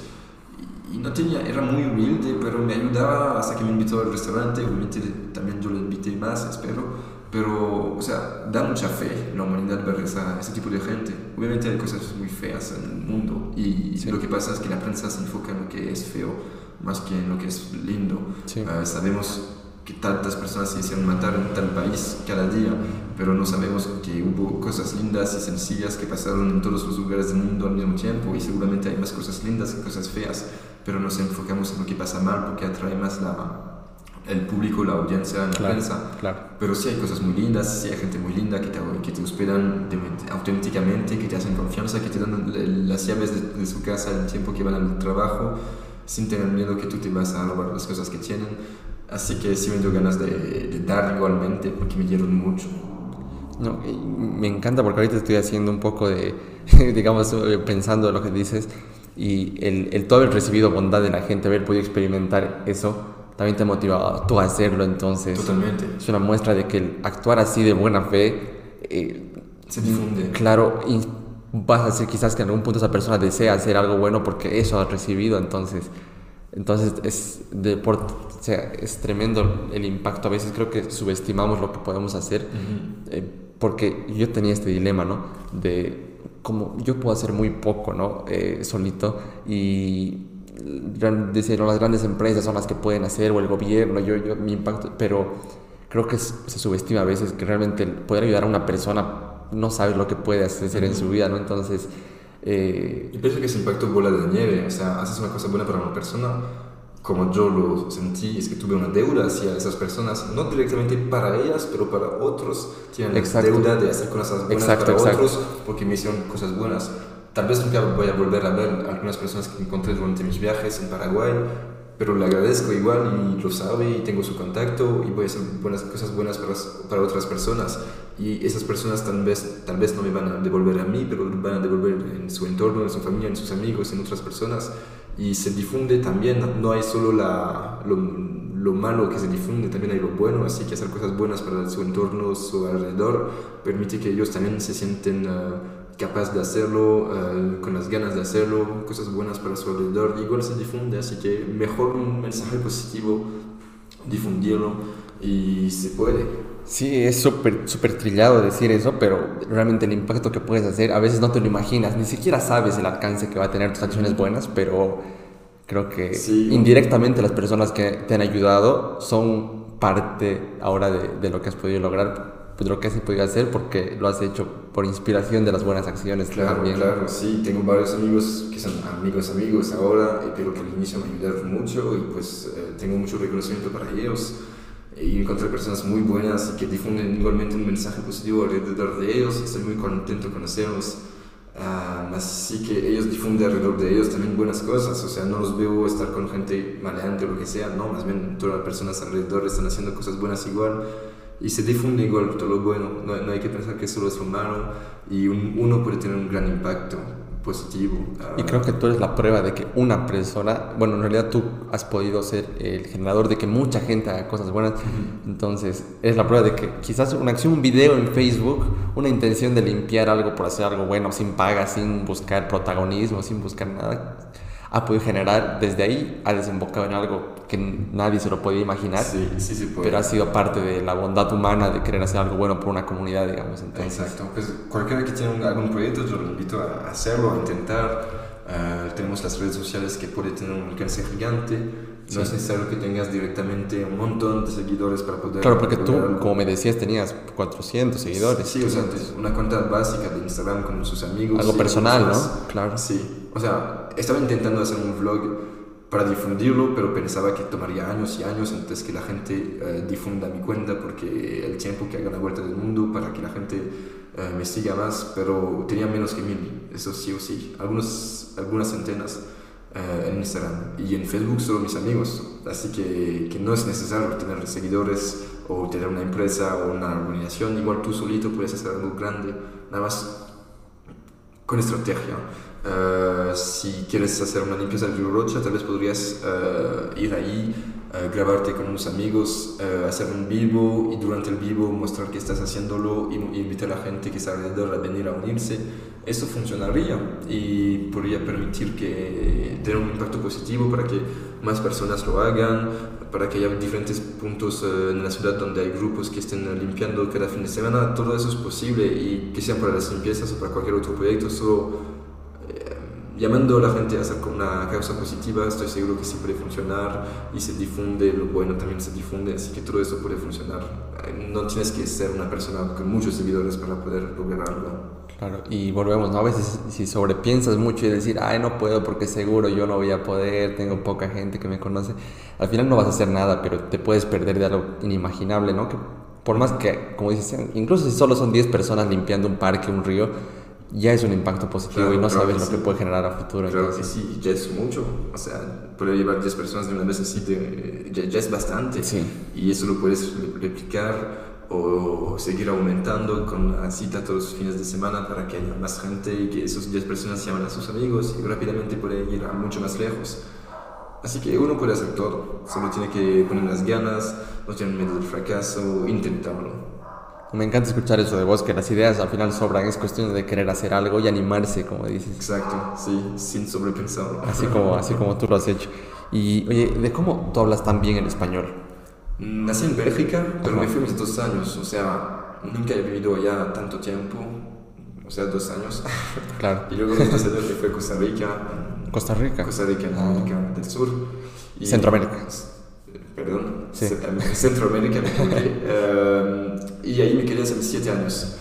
Y no tenía, era muy humilde, pero me ayudaba hasta que me invitó al restaurante. Obviamente también yo le invité más, espero pero, o sea, da mucha fe la humanidad ver esa, ese tipo de gente. Obviamente hay cosas muy feas en el mundo y lo que pasa es que la prensa se enfoca en lo que es feo más que en lo que es lindo. Ah, sabemos que tantas personas se hicieron matar en tal país cada día, pero no sabemos que hubo cosas lindas y sencillas que pasaron en todos los lugares del mundo al mismo tiempo y seguramente hay más cosas lindas que cosas feas, pero nos enfocamos en lo que pasa mal porque atrae más la el público, la audiencia en la prensa. Claro. Pero sí hay cosas muy lindas, sí hay gente muy linda que te, que te hospedan auténticamente, que te hacen confianza, que te dan las llaves de, su casa el tiempo que van al trabajo, sin tener miedo que tú te vas a robar las cosas que tienen. Así que sí me dio ganas de, de dar igualmente porque me dieron mucho. No, me encanta porque ahorita estoy haciendo un poco de, digamos, eh, pensando en lo que dices y el, el todo haber recibido bondad de la gente, haber podido experimentar eso, también te motiva tú a hacerlo, entonces. Totalmente. Es una muestra de que el actuar así de buena fe. Eh, se difunde. Claro, y vas a decir quizás que en algún punto esa persona desea hacer algo bueno porque eso ha recibido, entonces. Entonces es, de, por, o sea, es tremendo el impacto. A veces creo que subestimamos lo que podemos hacer. Eh, porque yo tenía este dilema, ¿no? De como yo puedo hacer muy poco, ¿no? Eh, solito. Y dicen, las grandes empresas son las que pueden hacer, o el gobierno, yo, yo, mi impacto, pero creo que se subestima a veces que realmente poder ayudar a una persona no sabes lo que puede hacer en su vida, ¿no? Entonces... Eh, yo pienso que ese impacto bola de nieve, o sea, haces una cosa buena para una persona, como yo lo sentí, es que tuve una deuda hacia esas personas, no directamente para ellas, pero para otros. Tienen la deuda de hacer cosas buenas para otros porque me hicieron cosas buenas. Tal vez nunca voy a volver a ver algunas personas que encontré durante mis viajes en Paraguay, pero le agradezco igual y lo sabe y tengo su contacto y voy a hacer buenas, cosas buenas para, para otras personas. Y esas personas tal vez, tal vez no me van a devolver a mí, pero van a devolver en su entorno, en su familia, en sus amigos, en otras personas. Y se difunde también, no hay solo la, lo, lo malo que se difunde, también hay lo bueno, así que hacer cosas buenas para su entorno, su alrededor, permite que ellos también se sienten... Uh, capaz de hacerlo, eh, con las ganas de hacerlo, cosas buenas para su alrededor, igual se difunde, así que mejor un mensaje positivo, difundirlo y se puede. Sí, es súper super trillado decir eso, pero realmente el impacto que puedes hacer, a veces no te lo imaginas, ni siquiera sabes el alcance que va a tener tus acciones buenas, pero creo que indirectamente las personas que te han ayudado son parte ahora de, de lo que has podido lograr pues, lo que has podido hacer porque lo has hecho por inspiración de las buenas acciones. Claro, también. claro, sí, tengo varios amigos que son amigos amigos ahora, pero que al inicio me ayudaron mucho y pues eh, tengo mucho reconocimiento para ellos. Y encontré personas muy buenas y que difunden igualmente un mensaje positivo alrededor de ellos. Estoy muy contento con conocerlos. Uh, Así que ellos difunden alrededor de ellos también buenas cosas, o sea, no los veo estar con gente maleante o lo que sea, no, más bien todas las personas alrededor están haciendo cosas buenas igual y se difunde igual todo lo bueno, no, no hay que pensar que solo es lo malo y uno puede tener un gran impacto positivo. Y creo que tú eres la prueba de que una persona, bueno, en realidad tú has podido ser el generador de que mucha gente haga cosas buenas. Entonces, es la prueba de que quizás una acción, un video en Facebook, una intención de limpiar algo por hacer algo bueno, sin paga, sin buscar protagonismo, sin buscar nada ha podido generar, desde ahí ha desembocado en algo que nadie se lo podía imaginar, sí, sí, sí pero ha sido parte de la bondad humana de querer hacer algo bueno por una comunidad, digamos. Entonces. Exacto, pues cualquiera que tiene algún proyecto yo lo invito a hacerlo, a intentar. Uh, tenemos las redes sociales que puede tener un alcance gigante. No es necesario que tengas directamente un montón de seguidores para poder... Claro, porque tú, como me decías, tenías 400 seguidores. Sí, o sea, una cuenta básica de Instagram con sus amigos. Algo personal, ¿no? Claro. Sí, o sea, estaba intentando hacer un vlog para difundirlo, pero pensaba que tomaría años y años antes que la gente eh, difunda mi cuenta, porque el tiempo que haga la vuelta del mundo para que la gente eh, me siga más, pero tenía menos que mil, eso sí o sí, algunos, algunas centenas eh, en Instagram y en Facebook solo mis amigos, así que, que no es necesario tener seguidores o tener una empresa o una organización, igual tú solito puedes hacer algo grande, nada más con estrategia. Uh, si quieres hacer una limpieza río Rocha, tal vez podrías uh, ir ahí, uh, grabarte con unos amigos, hacer un vivo y durante el vivo mostrar que estás haciéndolo y, y, invitar a la gente que está alrededor a venir a unirse. Eso funcionaría y podría permitir que tener un impacto positivo para que más personas lo hagan, para que haya diferentes puntos en la ciudad donde hay grupos que estén limpiando cada fin de semana. Todo eso es posible y que sean para las limpiezas o para cualquier otro proyecto. Solo llamando a la gente a hacer una causa positiva, estoy seguro que sí puede funcionar y se difunde, lo bueno también se difunde, así que todo eso puede funcionar. No tienes que ser una persona con muchos seguidores para poder lograrlo. Claro, y volvemos, ¿no? A veces si sobrepiensas mucho y decir, ay, no puedo porque seguro yo no voy a poder, tengo poca gente que me conoce, al final no vas a hacer nada, pero te puedes perder de algo inimaginable, ¿no? Que por más que, como dices, incluso si solo son 10 personas limpiando un parque, un río, ya es un impacto positivo y no sabes lo que puede generar a futuro. Claro que sí, ya es mucho. O sea, poder llevar 10 personas de una vez así ya, ya, es bastante. Sí. Y eso lo puedes replicar o seguir aumentando con la cita todos los fines de semana para que haya más gente y que esos 10 personas llamen a sus amigos y rápidamente puede ir a mucho más lejos. Así que uno puede hacer todo, solo tiene que poner las ganas, no tiene miedo del fracaso, intentarlo. Me encanta escuchar eso de vos, que las ideas al final sobran, es cuestión de querer hacer algo y animarse, como dices. Exacto, sí, sin sobrepensarlo. Así como, así como tú lo has hecho. Y oye, ¿de cómo tú hablas tan bien el español? Nací en Bélgica, pero me fui mis dos años, o sea, nunca he vivido allá tanto tiempo, o sea, dos años. Claro. y luego después de que fue a Costa Rica. Costa Rica. Costa Rica, en América del Sur. Y, Centroamérica perdón, Centroamérica, eh, y ahí me quedé hace siete años.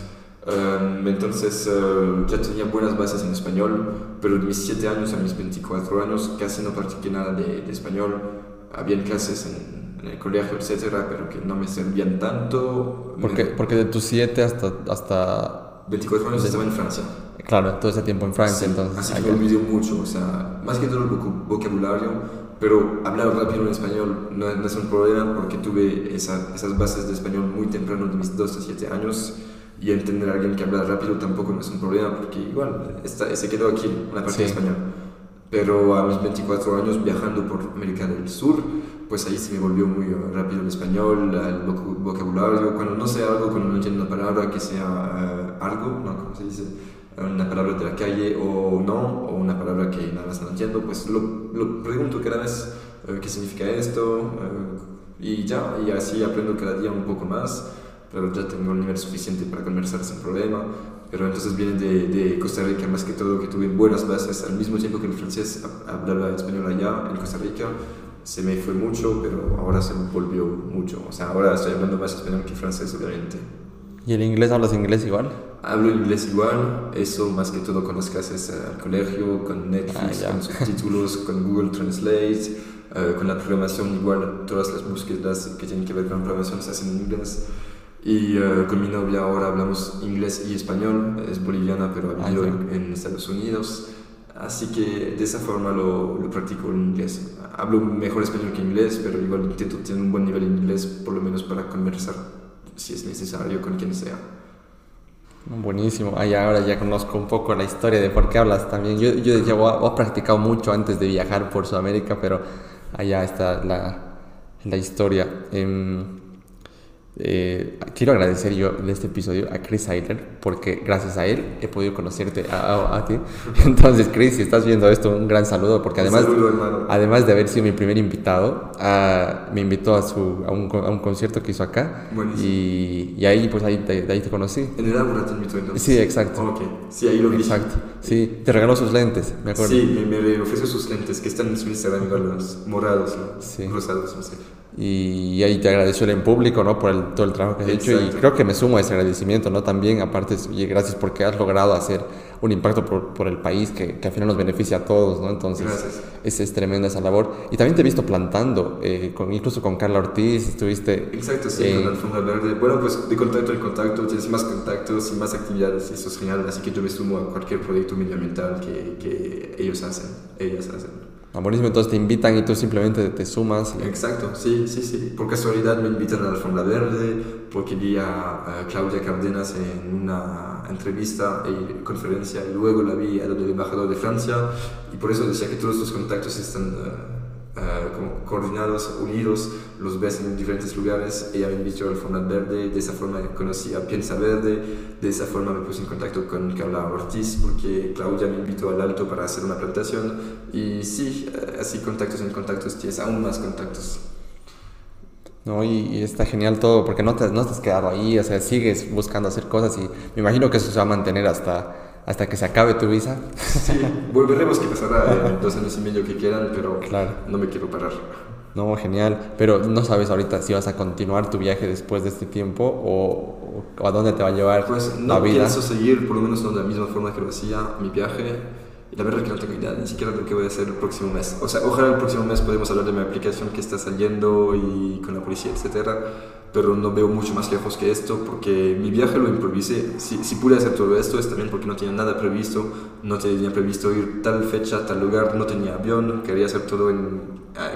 Eh, entonces eh, ya tenía buenas bases en español, pero de mis siete años a mis 24 años casi no practiqué nada de, español. Habían clases en, en, el colegio, etcétera, pero que no me servían tanto. ¿Por qué? Porque de tus siete hasta, hasta... 24 años estaba en Francia. Claro, todo ese tiempo en Francia, entonces. Así que olvidé mucho, o sea, más que todo el vocabulario, pero hablar rápido en español no, es un problema porque tuve esas bases de español muy temprano, de mis 2 a 7 años, y entender a alguien que habla rápido tampoco no es un problema porque igual está, se quedó aquí la parte de español. Pero a mis 24 años viajando por América del Sur, pues ahí se me volvió muy rápido el español, el vocabulario, cuando no sé algo, cuando no entiendo una palabra que sea eh, algo, ¿no? ¿Cómo se dice? Una palabra de la calle o no, o una palabra que nada más no entiendo, pues lo, lo pregunto cada vez eh, qué significa esto eh, y ya, y así aprendo cada día un poco más, pero ya tengo el nivel suficiente para conversar sin problema. Pero entonces viene de, de, Costa Rica más que todo, que tuve buenas bases al mismo tiempo que el francés hablaba español allá en Costa Rica. Se me fue mucho, pero ahora se me volvió mucho. O sea, ahora estoy hablando más español que francés, obviamente. ¿Y el inglés hablas inglés igual? Hablo inglés igual, eso más que todo con las clases al colegio, con Netflix, ah, con subtítulos, con Google Translate, uh, con la programación igual, todas las búsquedas que tienen que ver con programación se hacen en inglés. Y eh, con mi novia ahora hablamos inglés y español, es boliviana pero ha vivido en, en, Estados Unidos, así que de esa forma lo, lo, practico en inglés. Hablo mejor español que inglés, pero igual intento tener un buen nivel en inglés, por lo menos para conversar si es necesario con quien sea. Buenísimo, ahí ahora ya conozco un poco la historia de por qué hablas también. Yo, yo decía, oh, he practicado mucho antes de viajar por Sudamérica, pero allá está la, la historia. Eh, eh, quiero agradecer yo en este episodio a Chris Eiler porque gracias a él he podido conocerte a, ti. Entonces, Chris, si estás viendo esto, un gran saludo porque además, además de haber sido mi primer invitado, uh, me invitó a, su, a, un, a un concierto que hizo acá y, y, ahí pues ahí, de, ahí te conocí. En el Ágora te invitó entonces. Sí, exacto. ok, sí, ahí lo vi. Exacto, sí, te regaló sus lentes, me acuerdo. Sí, me, me ofreció sus lentes que están en su Instagram, morados, ¿no? sí. rosados, no sé y ahí te agradeció en público, ¿no? Por el, todo el trabajo que has hecho y creo que me sumo a ese agradecimiento, ¿no? También, aparte, oye, gracias porque has logrado hacer un impacto por, por el país que, que, al final nos beneficia a todos, ¿no? Entonces, es, es, tremenda esa labor. Y también te he visto plantando, eh, con, incluso con Carla Ortiz, estuviste... Exacto, sí, con Alfombra Verde. Bueno, pues de contacto en contacto, tienes más contactos y más actividades, y eso es genial, así que yo me sumo a cualquier proyecto medioambiental que, que ellos hacen, ellas hacen. Ah, buenísimo, entonces te invitan y tú simplemente te sumas. Exacto, sí, sí, sí. Por casualidad me invitan a la Alfombra Verde, porque vi a, Claudia Cárdenas en una entrevista y conferencia, y luego la vi a del embajador de Francia, y por eso decía que todos estos contactos están... Uh, como coordinados, unidos, los ves en diferentes lugares. Ella me invitó al Format Verde, de esa forma conocí a Piensa Verde, de esa forma me puse en contacto con Carla Ortiz porque Claudia me invitó al Alto para hacer una plantación y sí, así contactos en contactos tienes aún más contactos. ¿no? Y, y, está genial todo, porque no te, no te has quedado ahí, o sea, sigues buscando hacer cosas y me imagino que eso se va a mantener hasta hasta que se acabe tu visa. Sí, volveremos pasará en dos años y medio que quieran, pero claro. no me quiero parar. No, genial. Pero no sabes ahorita si vas a continuar tu viaje después de este tiempo o, o a dónde te va a llevar pues no la vida. pienso seguir, por lo menos no de la misma forma que lo hacía, mi viaje. Y la verdad es que no tengo idea ni siquiera de lo que voy a hacer el próximo mes. O sea, ojalá el próximo mes podemos hablar de mi aplicación que está saliendo y con la policía, etcétera pero no veo mucho más lejos que esto porque mi viaje lo improvisé. Si, si, pude hacer todo esto es también porque no tenía nada previsto, no tenía previsto ir tal fecha, tal lugar, no tenía avión, quería hacer todo eh,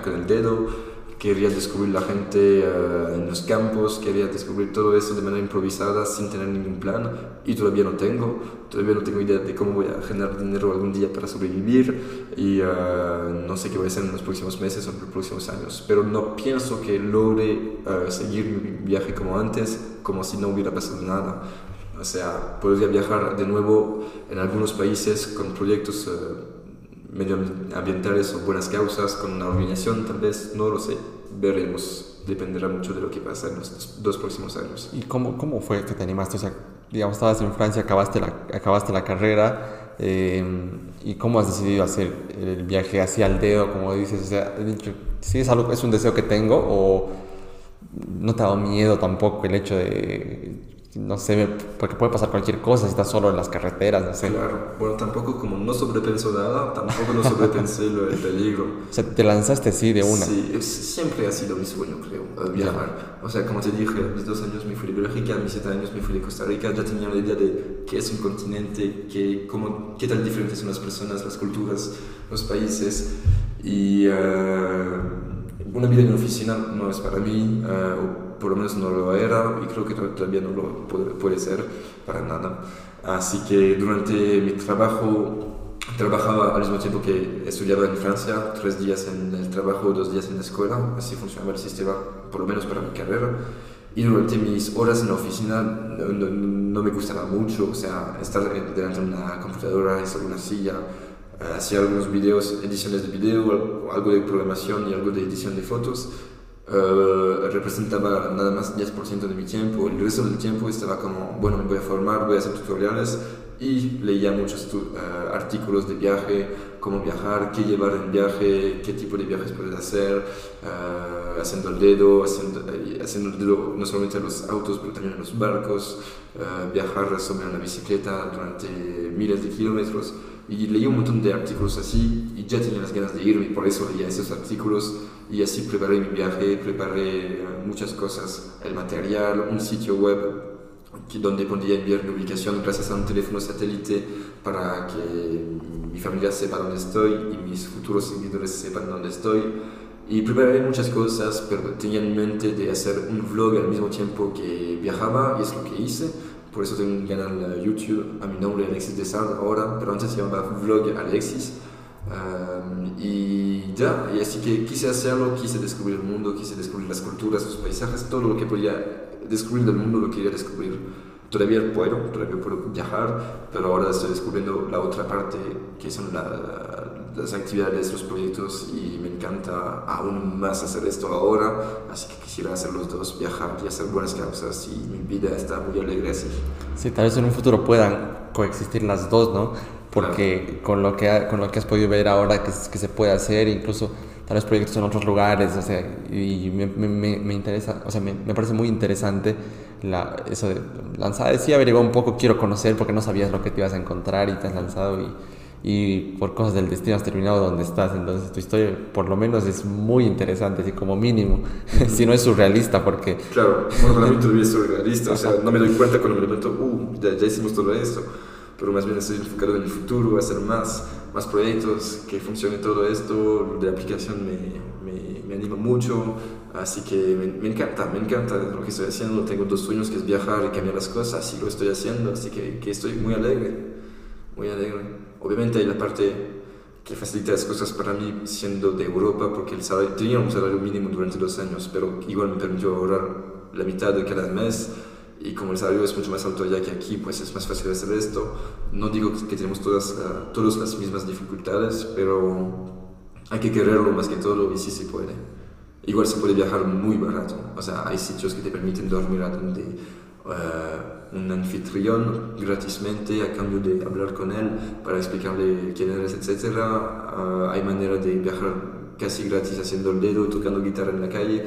con el dedo quería descubrir la gente uh, en los campos, quería descubrir todo eso de manera improvisada sin tener ningún plan y todavía no tengo, todavía no tengo idea de cómo voy a generar dinero algún día para sobrevivir y uh, no sé qué voy a hacer en los próximos meses o en los próximos años, pero no pienso que logre uh, seguir mi viaje como antes, como si no hubiera pasado nada. O sea, podría viajar de nuevo en algunos países con proyectos medioambientales o buenas causas, con una organización tal vez, no lo sé veremos, dependerá mucho de lo que pasa en los dos próximos años. ¿Y cómo, cómo fue que te animaste? O sea, digamos, estabas en Francia, acabaste la, acabaste la carrera, eh, ¿y cómo has decidido hacer el viaje hacia el dedo, como dices? O sea, ¿sí es, algo, es un deseo que tengo o no te ha dado miedo tampoco el hecho de no sé, porque puede pasar cualquier cosa si estás solo en las carreteras, no sé. Claro, bueno, tampoco como no sobrepenso nada, tampoco no sobrepensé lo del peligro. O sea, te lanzaste así de una. Sí, siempre ha sido mi sueño, creo, viajar. O sea, como te dije, a mis dos años me fui de Bélgica, a mis siete años me fui de Costa Rica, ya tenía la idea de qué es un continente, qué, cómo, qué tan diferentes son las personas, las culturas, los países. Y uh, una vida en una oficina no es para mí. Uh, por lo menos no lo era y creo que todavía no lo puede, ser para nada. Así que durante mi trabajo trabajaba al mismo tiempo que estudiaba en Francia, tres días en el trabajo, dos días en la escuela, así funcionaba el sistema, por lo menos para mi carrera. Y durante mis horas en la oficina no, no, no me gustaba mucho, o sea, estar delante de una computadora, en una silla, hacía algunos videos, ediciones de video, algo de programación y algo de edición de fotos, Uh, representaba nada más 10% de mi tiempo, el resto del tiempo estaba como, bueno, me voy a formar, voy a hacer tutoriales y leía muchos uh, artículos de viaje, cómo viajar, qué llevar en viaje, qué tipo de viajes puedes hacer, uh, haciendo el dedo, haciendo, haciendo el dedo no solamente en los autos, pero también en los barcos, viajar sobre una bicicleta durante miles de kilómetros. Y leí un montón de artículos así y ya tenía las ganas de irme, por eso leía esos artículos y así preparé mi viaje, preparé eh, muchas cosas, el material, un sitio web donde podía enviar mi ubicación gracias a un teléfono satélite para que mi familia sepa dónde estoy y mis futuros seguidores sepan dónde estoy. Y preparé muchas cosas, pero tenía en mente de hacer un vlog al mismo tiempo que viajaba y es lo que hice. Por eso tengo un canal YouTube a mi nombre, Alexis Desard, ahora, pero antes se llamaba Vlog Alexis. Um, y ya, y así que quise hacerlo, quise descubrir el mundo, quise descubrir las culturas, los paisajes, todo lo que podía descubrir del mundo lo quería descubrir. Todavía puedo, todavía puedo viajar, pero ahora estoy descubriendo la otra parte, que son las actividades, los proyectos, y me encanta aún más hacer esto ahora, así que quisiera hacer los dos, viajar y hacer buenas causas, y mi vida está muy alegre así. Sí, tal vez en un futuro puedan coexistir las dos, ¿no? Porque con, lo que con lo que has podido ver ahora que, que se puede hacer, incluso tal vez proyectos en otros lugares, o sea, y me, me, me interesa, o sea, me, me, parece muy interesante la, eso de lanzar, sí averiguar un poco, quiero conocer porque no sabías lo que te ibas a encontrar y te has lanzado y, y por cosas del destino has terminado donde estás, entonces tu historia por lo menos es muy interesante, así como mínimo, si no es surrealista porque... Claro, bueno, para mí todavía es surrealista, o sea, no me doy cuenta cuando me levanto, uh, ya, ya hicimos todo esto pero más bien estoy enfocado en el futuro, hacer más, más proyectos, que funcione todo esto, de aplicación me, me, me anima mucho, así que me, me, encanta, me encanta lo que estoy haciendo, tengo dos sueños que es viajar y cambiar las cosas, y lo estoy haciendo, así que, que estoy muy alegre, muy alegre. Obviamente hay la parte que facilita las cosas para mí siendo de Europa, porque el salario, tenía un salario mínimo durante dos años, pero igual me permitió ahorrar la mitad de cada mes y como el salario es mucho más alto allá que aquí, pues es más fácil hacer esto. No digo que tenemos todas, uh, todas las mismas dificultades, pero hay que quererlo más que todo y sí se puede. Igual se puede viajar muy barato, o sea, hay sitios que te permiten dormir a donde uh, un anfitrión gratismente a cambio de hablar con él para explicarle quién eres, etc. Uh, hay manera de viajar casi gratis haciendo el dedo, tocando guitarra en la calle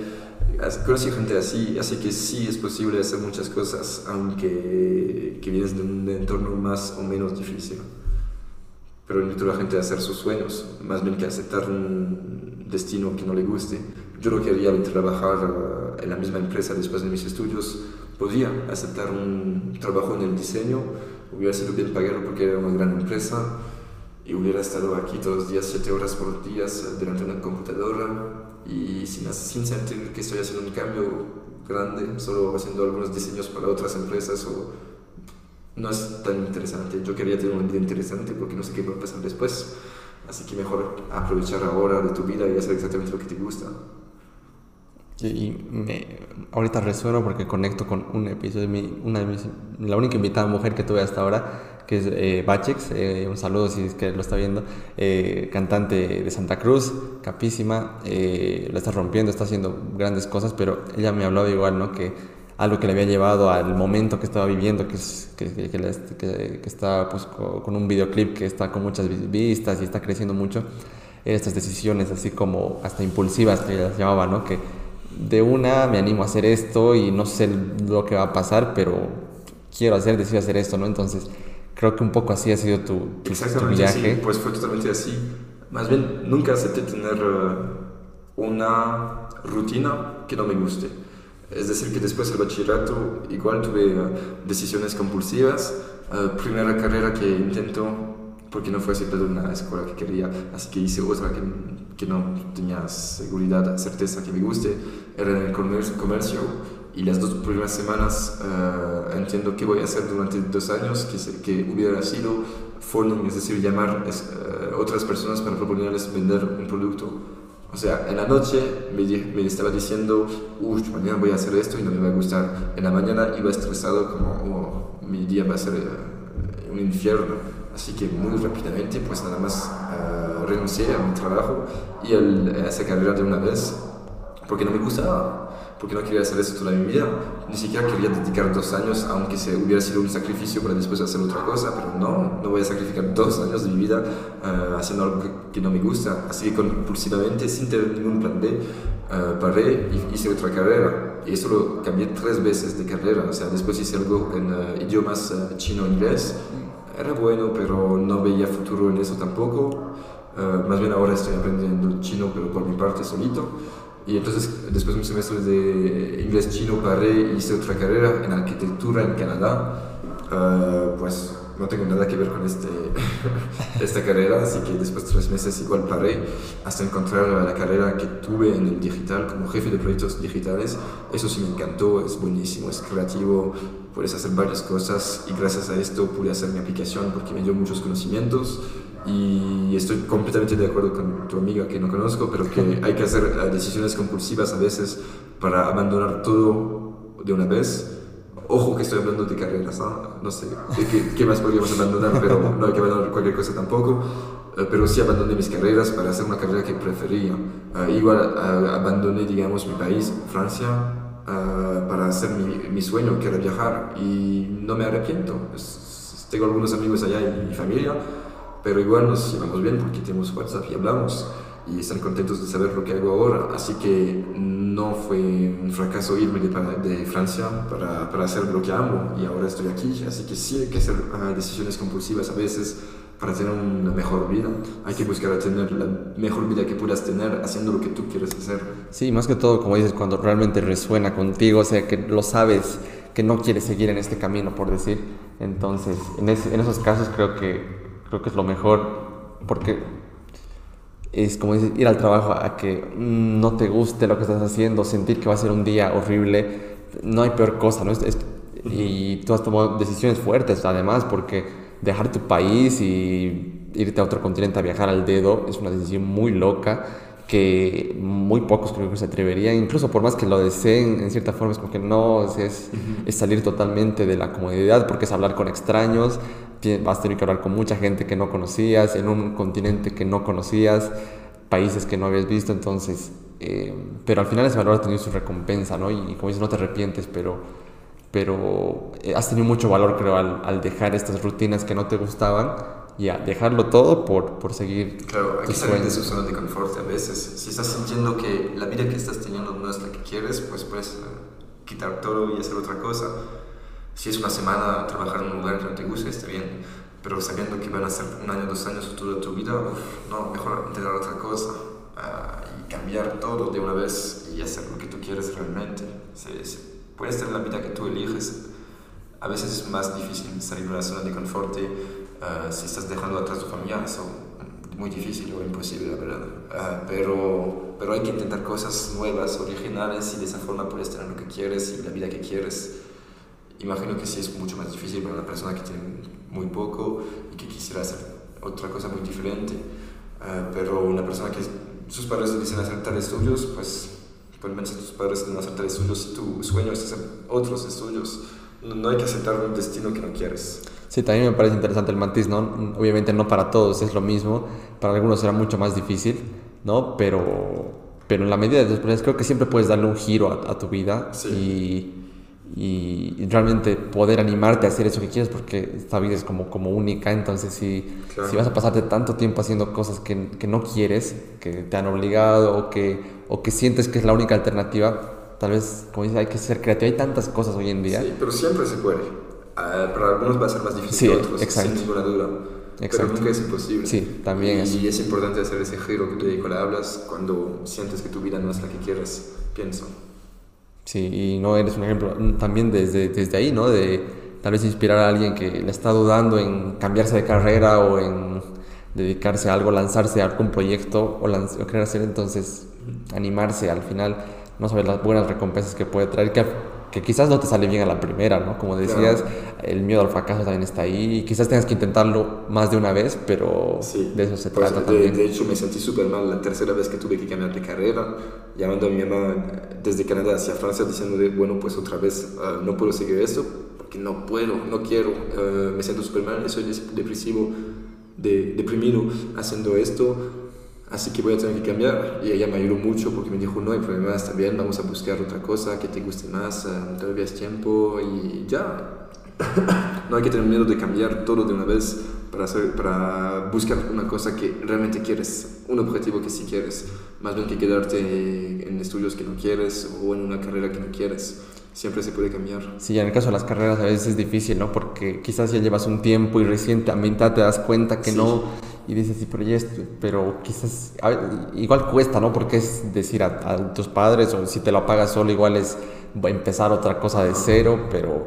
conocí gente así, así que sí es posible hacer muchas cosas, aunque que vienes de un entorno más o menos difícil. Pero invito a la gente a hacer sus sueños, más bien que aceptar un destino que no le guste. Yo no quería trabajar en la misma empresa después de mis estudios, podía aceptar un trabajo en el diseño, hubiera sido bien pagado porque era una gran empresa y hubiera estado aquí todos los días, 7 horas por día, delante de una computadora y sin, sin sentir que estoy haciendo un cambio grande, solo haciendo algunos diseños para otras empresas o no es tan interesante. Yo quería tener un día interesante porque no sé qué va a pasar después. Así que mejor aprovechar ahora de tu vida y hacer exactamente lo que te gusta. Y ahorita resueno porque conecto con un episodio una de mis, la única invitada mujer que tuve hasta ahora, que es eh, Bachex, eh, un saludo si es que lo está viendo, eh, cantante de Santa Cruz, capísima, eh, la está rompiendo, está haciendo grandes cosas, pero ella me hablaba igual, ¿no? Que algo que le había llevado al momento que estaba viviendo, que, que, que, que, está pues, con un videoclip que está con muchas vistas y está creciendo mucho, estas decisiones así como hasta impulsivas que ella llamaba, ¿no? Que de una me animo a hacer esto y no sé lo que va a pasar, pero quiero hacer, decido hacer esto, ¿no? Entonces Creo que un poco así ha sido tu, tu, Exactamente, viaje. Sí, pues fue totalmente así. Más bien, nunca acepté tener eh, una rutina que no me guste. Es decir, que después del bachillerato igual tuve uh, decisiones compulsivas. Uh, primera carrera que intento, porque no fue siempre de una escuela que quería, así que hice otra que, que no tenía seguridad, certeza que me guste, era en el comercio, y las dos primeras semanas uh, entiendo qué voy a hacer durante dos años, que, que hubiera sido phoning, es decir, llamar a uh, otras personas para proponerles vender un producto. O sea, en la noche me, me estaba diciendo, uff, mañana voy a hacer esto y no me va a gustar. En la mañana iba estresado como, oh, mi día va a ser uh, un infierno. Así que muy rápidamente, pues nada más renuncié a mi trabajo y a esa carrera de una vez, porque no me gustaba porque no quería hacer eso toda mi vida. Ni siquiera quería dedicar dos años, aunque se hubiera sido un sacrificio para después hacer otra cosa, pero no, no voy a sacrificar dos años de mi vida uh, haciendo algo que, no me gusta. Así que compulsivamente, sin tener ningún plan B, uh, paré y hice otra carrera. Y eso lo cambié tres veces de carrera. O sea, después hice algo en uh, idiomas chino-inglés era bueno, pero no veía futuro en eso tampoco. Eh, más bien ahora estoy aprendiendo chino, pero por mi parte solito. Y entonces, después de un semestre de inglés chino, paré y hice otra carrera en arquitectura en Canadá. Eh, pues no tengo nada que ver con este, esta carrera, así que después de tres meses igual paré hasta encontrar la carrera que tuve en el digital como jefe de proyectos digitales. Eso sí me encantó, es buenísimo, es creativo, puedes hacer varias cosas y gracias a esto pude hacer mi aplicación porque me dio muchos conocimientos y estoy completamente de acuerdo con tu amiga que no conozco, pero que hay que hacer eh, decisiones compulsivas a veces para abandonar todo de una vez Ojo que estoy hablando de carreras, no, sé ¿qué, qué, más podríamos abandonar, pero no hay que abandonar cualquier cosa tampoco. Eh, pero sí abandoné mis carreras para hacer una carrera que prefería. Uh, igual abandoné, digamos, mi país, Francia, para hacer mi, mi, sueño, que era viajar, y no me arrepiento. Es, tengo algunos amigos allá y, y familia, pero igual nos llevamos bien porque tenemos WhatsApp y hablamos y están contentos de saber lo que hago ahora. Así que no fue un fracaso irme de, de Francia para, para, hacer lo que amo y ahora estoy aquí. Así que sí hay que hacer uh, decisiones compulsivas a veces para tener una mejor vida. Hay que buscar tener la mejor vida que puedas tener haciendo lo que tú quieres hacer. Sí, más que todo, como dices, cuando realmente resuena contigo, o sea, que lo sabes, que no quieres seguir en este camino, por decir. Entonces, en, en esos casos creo que, creo que es lo mejor, porque es como dices, ir al trabajo a que no te guste lo que estás haciendo, sentir que va a ser un día horrible, no hay peor cosa, ¿no? y tú has tomado decisiones fuertes además, porque dejar tu país y irte a otro continente a viajar al dedo es una decisión muy loca que muy pocos creo que se atreverían, incluso por más que lo deseen, en cierta forma es como que no, es, es salir totalmente de la comodidad, porque es hablar con extraños, vas a tener que hablar con mucha gente que no conocías, en un continente que no conocías, países que no habías visto, entonces, eh, pero al final ese valor ha tenido su recompensa, ¿no? Y, como dices, no te arrepientes, pero, pero eh, has tenido mucho valor, creo, al, al, dejar estas rutinas que no te gustaban y a dejarlo todo por, por seguir. Claro, hay que salir de su zona de confort a veces. Si estás sintiendo que la vida que estás teniendo no es la que quieres, pues puedes eh, quitar todo y hacer otra cosa si es una semana trabajar en un lugar que no te gusta, está bien, pero sabiendo que van a ser un año, dos años toda tu vida, no, mejor intentar otra cosa uh, y cambiar todo de una vez y hacer lo que tú quieres realmente. Se, se, puedes tener la vida que tú eliges. A veces es más difícil salir de una zona de confort uh, si estás dejando atrás tu familia, eso muy difícil o imposible, la verdad. Uh, pero, pero hay que intentar cosas nuevas, originales, y de esa forma puedes tener lo que quieres y la vida que quieres imagino que sí es mucho más difícil para una persona que tiene muy poco y que quisiera hacer otra cosa muy diferente. Uh, pero una persona que sus padres dicen hacer tales estudios, pues por lo menos tus padres no hacer tales estudios tu sueño es hacer otros estudios. No, no, hay que aceptar un destino que no quieres. Sí, también me parece interesante el matiz, ¿no? Obviamente no para todos es lo mismo, para algunos será mucho más difícil, ¿no? Pero, pero en la medida de tus posibilidades creo que siempre puedes darle un giro a, a tu vida sí. y y, realmente poder animarte a hacer eso que quieres porque esta vida es como, como única, entonces si, claro. si vas a pasarte tanto tiempo haciendo cosas que, que, no quieres, que te han obligado o que, o que sientes que es la única alternativa, tal vez, como dices, hay que ser creativo, hay tantas cosas hoy en día. Sí, pero siempre se puede. Uh, para algunos va a ser más difícil sí, que otros, exacto. sin ninguna duda. Exacto. Pero nunca es imposible. Sí, también y, es. Y es importante hacer ese giro que tú de Nicolás hablas cuando sientes que tu vida no es la que quieres, pienso. Sí, y no eres un ejemplo también desde, desde ahí, ¿no? De tal vez inspirar a alguien que le está dudando en cambiarse de carrera o en dedicarse a algo, lanzarse a algún proyecto o, o querer hacer, entonces animarse al final, no saber las buenas recompensas que puede traer, que, que quizás no te sale bien a la primera, ¿no? Como decías, Claro. el miedo al fracaso también está ahí, y quizás tengas que intentarlo más de una vez, pero Sí, de eso se pues, trata de, también. de hecho, me sentí súper mal la tercera vez que tuve que cambiar de carrera, llamando a mi mamá desde Canadá hacia Francia, diciéndole, bueno, pues otra vez uh, no puedo seguir esto, porque no puedo, no quiero, uh, me siento súper mal, soy depresivo, de, deprimido haciendo esto, así que voy a tener que cambiar. Y ella me ayudó mucho porque me dijo, no hay problema, está bien, vamos a buscar otra cosa que te guste más, uh, todavía es tiempo y ya. no hay que tener miedo de cambiar todo de una vez para, hacer, para buscar una cosa que realmente quieres, un objetivo que sí quieres, más bien que quedarte en estudios que no quieres o en una carrera que no quieres. Siempre se puede cambiar. Sí, en el caso de las carreras a veces es difícil, ¿no? Porque quizás ya llevas un tiempo y recién a mitad te das cuenta que no y dices, sí, pero ya esto, pero quizás, igual cuesta, ¿no? Porque es decir a, tus padres o si te lo pagas solo, igual es empezar otra cosa de cero, pero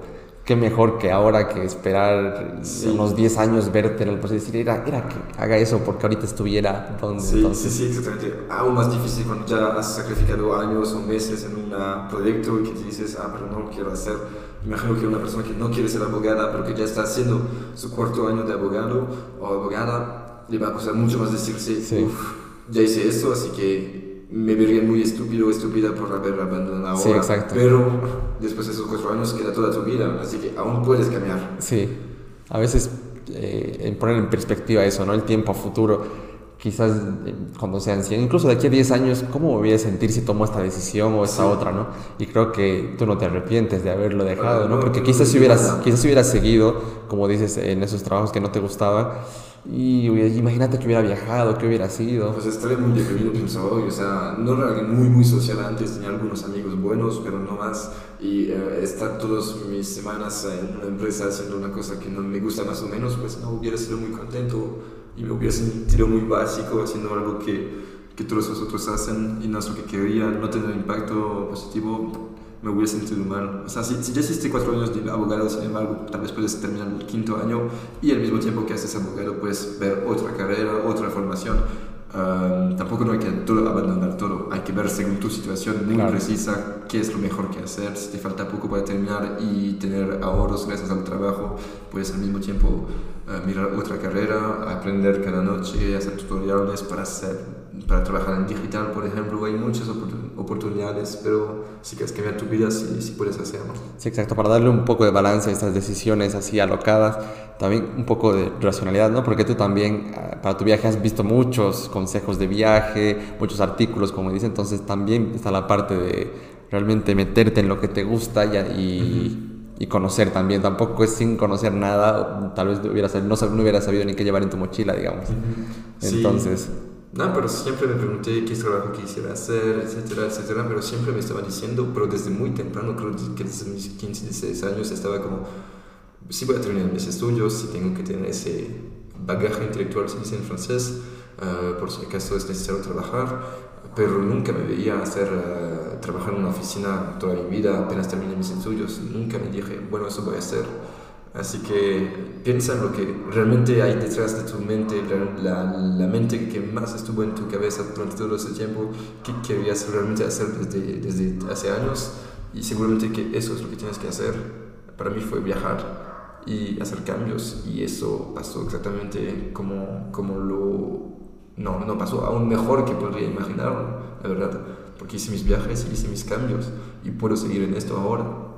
qué mejor que ahora que esperar unos 10 años verte en el proceso y decir, era, era que haga eso porque ahorita estuviera donde. Sí, sí, sí, exactamente. Aún más difícil cuando ya has sacrificado años o meses en un proyecto y que dices, ah, pero no lo quiero hacer. Imagino que una persona que no quiere ser abogada, pero que ya está haciendo su cuarto año de abogado o abogada, le va a costar mucho más decirse, sí. ya hice esto, así que me vería muy estúpido o estúpida por haber abandonado ahora. Sí, exacto. Pero después de esos cuatro años queda toda tu vida, así que aún puedes cambiar. Sí, a veces eh, poner en perspectiva eso, ¿no? El tiempo a futuro. Quizás eh, cuando sean 100, incluso de aquí a 10 años, ¿cómo me voy a sentir si tomo esta decisión o esta otra, no? Y creo que tú no te arrepientes de haberlo dejado, ¿no? Porque quizás si hubieras, quizás si hubieras seguido, como dices, en esos trabajos que no te gustaban, y imagínate que hubiera viajado, que hubiera sido. Pues estaría muy deprimido, pienso hoy. O sea, no era muy, muy social antes, tenía algunos amigos buenos, pero no más. Y eh, estar todas mis semanas en una empresa haciendo una cosa que no me gusta más o menos, pues no hubiera sido muy contento y me hubiera sentido muy básico haciendo algo que, que todos los otros hacen y no es lo que quería, no tener impacto positivo me hubiera sentido mal. O sea, si, si ya hiciste cuatro años de abogado, sin embargo, tal vez puedes terminar el quinto año y al mismo tiempo que haces abogado puedes ver otra carrera, otra formación. tampoco no hay que abandonar todo, hay que ver según tu situación muy precisa qué es lo mejor que hacer. Si te falta poco para terminar y tener ahorros gracias al trabajo, puedes al mismo tiempo uh, mirar otra carrera, aprender cada noche, hacer tutoriales para hacer para trabajar en digital, por ejemplo, hay muchas oportunidades, pero si quieres cambiar tu vida, sí, sí puedes hacerlo. Sí, exacto, para darle un poco de balance a estas decisiones así alocadas, también un poco de racionalidad, ¿no? Porque tú también, ah, para tu viaje, has visto muchos consejos de viaje, muchos artículos, como dice, entonces también está la parte de realmente meterte en lo que te gusta y... y conocer también. Tampoco es sin conocer nada, tal vez no, no hubiera sabido ni qué llevar en tu mochila, digamos. Entonces, no, pero siempre me pregunté qué trabajo quisiera hacer, etcétera, etcétera, pero siempre me estaba diciendo, pero desde muy temprano, creo que desde mis 15, 16 años, estaba como, si voy a terminar mis estudios, si tengo que tener ese bagaje intelectual, se dice en francés, uh, por si acaso es necesario trabajar, pero nunca me veía hacer, uh, trabajar en una oficina toda mi vida, apenas terminé mis estudios, nunca me dije, bueno, eso voy a hacer Así que piensa en lo que realmente hay detrás de tu mente, la, la, mente que más estuvo en tu cabeza durante todo ese tiempo, que querías realmente hacer desde, desde hace años y seguramente que eso es lo que tienes que hacer. Para mí fue viajar y hacer cambios y eso pasó exactamente como, como lo... No, no pasó aún mejor que podría imaginarlo, la verdad, porque hice mis viajes y hice mis cambios y puedo seguir en esto ahora.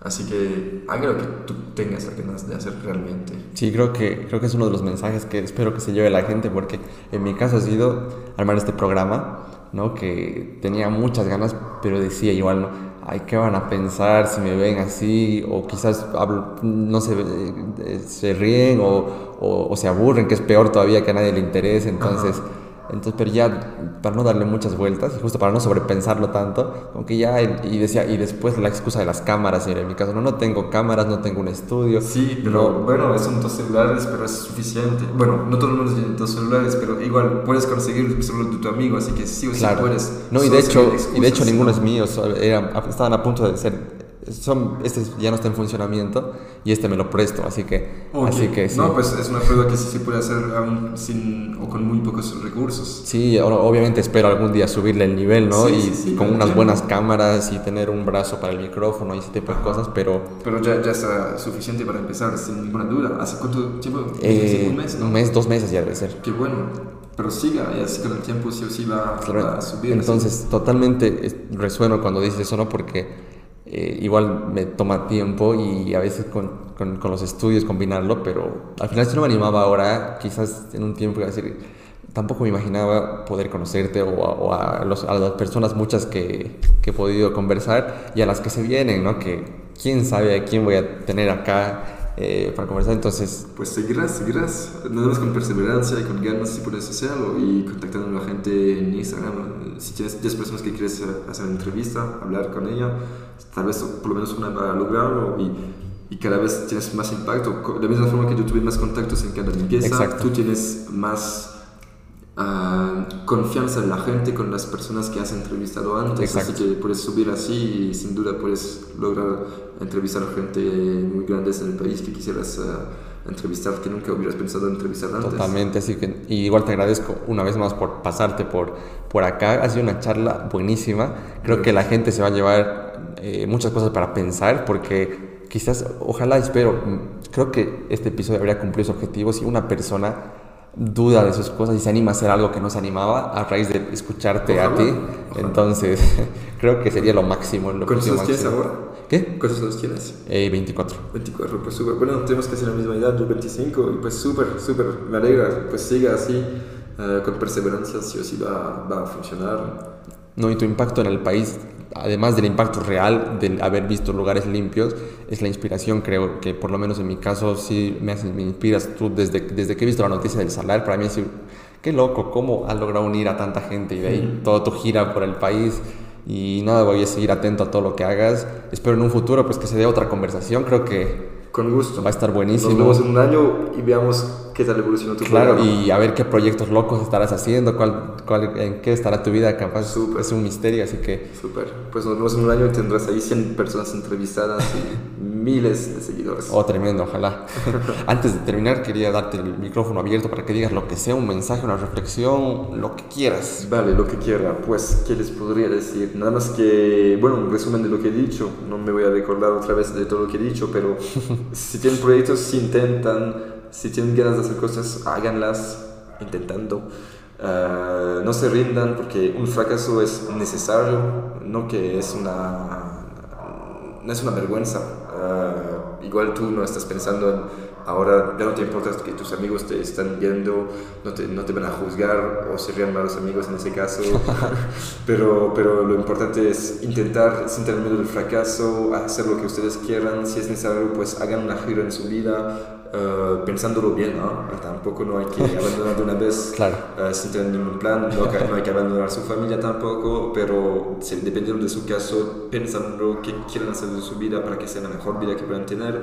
Así que haga lo que tú tengas ganas de hacer realmente. Sí, creo que, creo que es uno de los mensajes que espero que se lleve la gente, porque en mi caso ha sido armar este programa, ¿no? Que tenía muchas ganas, pero decía igual, ¿no? Ay, ¿qué van a pensar si me ven así? O quizás hablo, no se, eh, se ríen o, o, se aburren, que es peor todavía que a nadie le interese. Entonces... Entonces, pero ya para no darle muchas vueltas y justo para no sobrepensarlo tanto, como que ya, y decía, y después la excusa de las cámaras, en mi caso, no, no tengo cámaras, no tengo un estudio. Sí, pero bueno, son dos celulares, pero es suficiente. Bueno, no todo el mundo tiene dos celulares, pero igual puedes conseguir el celular de tu amigo, así que sí o sí puedes. No, y de hecho, y de hecho ninguno es mío, estaban a punto de ser son, este ya no está en funcionamiento y este me lo presto, así que, así que sí. No, pues es una prueba que sí se puede hacer aún sin o con muy pocos recursos. Sí, obviamente espero algún día subirle el nivel, ¿no? y con unas buenas cámaras y tener un brazo para el micrófono y ese tipo de cosas, pero... Pero ya, ya está suficiente para empezar, sin ninguna duda. ¿Hace cuánto tiempo? Eh, un mes, ¿no? Un mes, dos meses ya debe ser. Qué bueno pero siga, y así con el tiempo sí o sí va, a subir. Entonces, totalmente resueno cuando dices eso, ¿no? Porque eh, igual me toma tiempo y a veces con, con, los estudios combinarlo, pero al final si no me animaba ahora, quizás en un tiempo iba a decir, tampoco me imaginaba poder conocerte o, a, los, a, las personas muchas que, que, he podido conversar y a las que se vienen, ¿no? Que quién sabe a quién voy a tener acá eh, para conversar. Entonces, pues seguirás, seguirás, nada más con perseverancia y con ganas si puedes hacerlo y contactando a la gente en Instagram. Si tienes 10 personas que quieres hacer una entrevista, hablar con ella, tal vez por lo menos una va a lograrlo y, y cada vez tienes más impacto. De la misma forma que yo tuve más contactos en cada limpieza, Exacto. tú tienes más ah, confianza en la gente con las personas que has entrevistado antes. Exacto. Así que puedes subir así y sin duda puedes lograr entrevistar gente muy grandes en el país que quisieras ah, entrevistar, que nunca hubieras pensado en entrevistar antes. Totalmente, así que y igual te agradezco una vez más por pasarte por, por acá. Ha sido una charla buenísima. Creo que la gente se va a llevar eh, muchas cosas para pensar porque quizás, ojalá, espero, creo que este episodio habría cumplido su objetivo si una persona duda de sus cosas y se anima a hacer algo que no se animaba a raíz de escucharte a ti. ojalá. Creo creo que sería lo máximo. Lo ¿Cuántos años tienes ahora? ¿Qué? ¿Cuántos años tienes? Eh, 24. 24, pues súper. Bueno, tenemos casi la misma edad, yo 25, y pues súper, súper, me alegra. Pues siga así, eh, con perseverancia, sí o sí va, va a funcionar. No, y tu impacto en el país, además del impacto real de haber visto lugares limpios, es la inspiración, creo que por lo menos en mi caso sí me, haces- me inspiras. Tú desde, desde que he visto la noticia del Salar, para mí es qué loco, cómo has logrado unir a tanta gente y de ahí todo tu gira por el país y nada, voy a seguir atento a todo lo que hagas. Espero en un futuro pues que se dé otra conversación, creo que Con gusto. va a estar Nos buenísimo. vemos en un año y veamos qué tal evoluciona tu Claro, programa. y a ver qué proyectos locos estarás haciendo, cuál, cuál, en qué estará tu vida, capaz Súper. es un misterio, así que Súper. Pues nos vemos en un año y tendrás ahí 100 personas entrevistadas y miles de seguidores. Oh, tremendo, ojalá. Antes de terminar, quería darte el micrófono abierto para que digas lo que sea, un mensaje, una reflexión, lo que quieras. Vale, lo que quiera. Pues, ¿qué les podría decir? Nada más que, bueno, un resumen de lo que he dicho. No me voy a recordar otra vez de todo lo que he dicho, pero si tienen proyectos, si intentan, si tienen ganas de hacer cosas, háganlas intentando. Ah, no se rindan porque un fracaso es necesario, no que es una, no es una vergüenza. Ah, igual tú no estás pensando en ahora, ya no te importa que tus amigos te están viendo, no te, no te van a juzgar o serían malos amigos en ese caso. pero, pero lo importante es intentar, sin tener miedo del fracaso, hacer lo que ustedes quieran. Si es necesario, pues hagan una gira en su vida. ah, pensándolo bien, ¿no? Tampoco no hay que abandonar de una vez Claro. eh, sin tener ningún plan, no, no hay que abandonar su familia tampoco, pero si- dependiendo de su caso, pensando qué quieren hacer de su vida para que sea la mejor vida que puedan tener,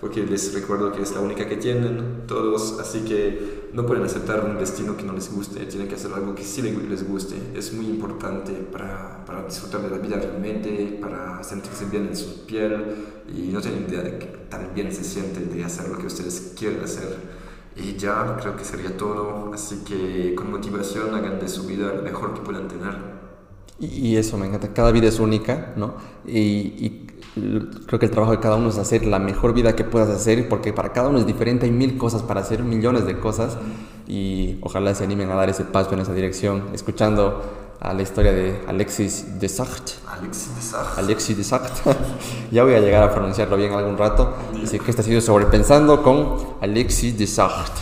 porque les recuerdo que es la única que tienen todos, así que no pueden aceptar un destino que no les guste, tienen que hacer algo que sí le- les guste, es muy importante para, para disfrutar de la vida realmente, para sentirse bien en su piel y no tienen idea de que tan bien se siente de hacer lo que ustedes quieren hacer. Y ya creo que sería todo, así que con motivación hagan de su vida lo mejor que puedan tener. Y, eso me encanta, cada vida es única, ¿no? Y, y creo que el trabajo de cada uno es hacer la mejor vida que puedas hacer, porque para cada uno es diferente, hay mil cosas para hacer, millones de cosas, y ojalá se animen a dar ese paso en esa dirección, escuchando a la historia de Alexis de Sacht. Alexis de Sach. Alexis de Sacht. ya voy a llegar a pronunciarlo bien algún rato. Así que este ha sido Sobrepensando con Alexis de Sacht.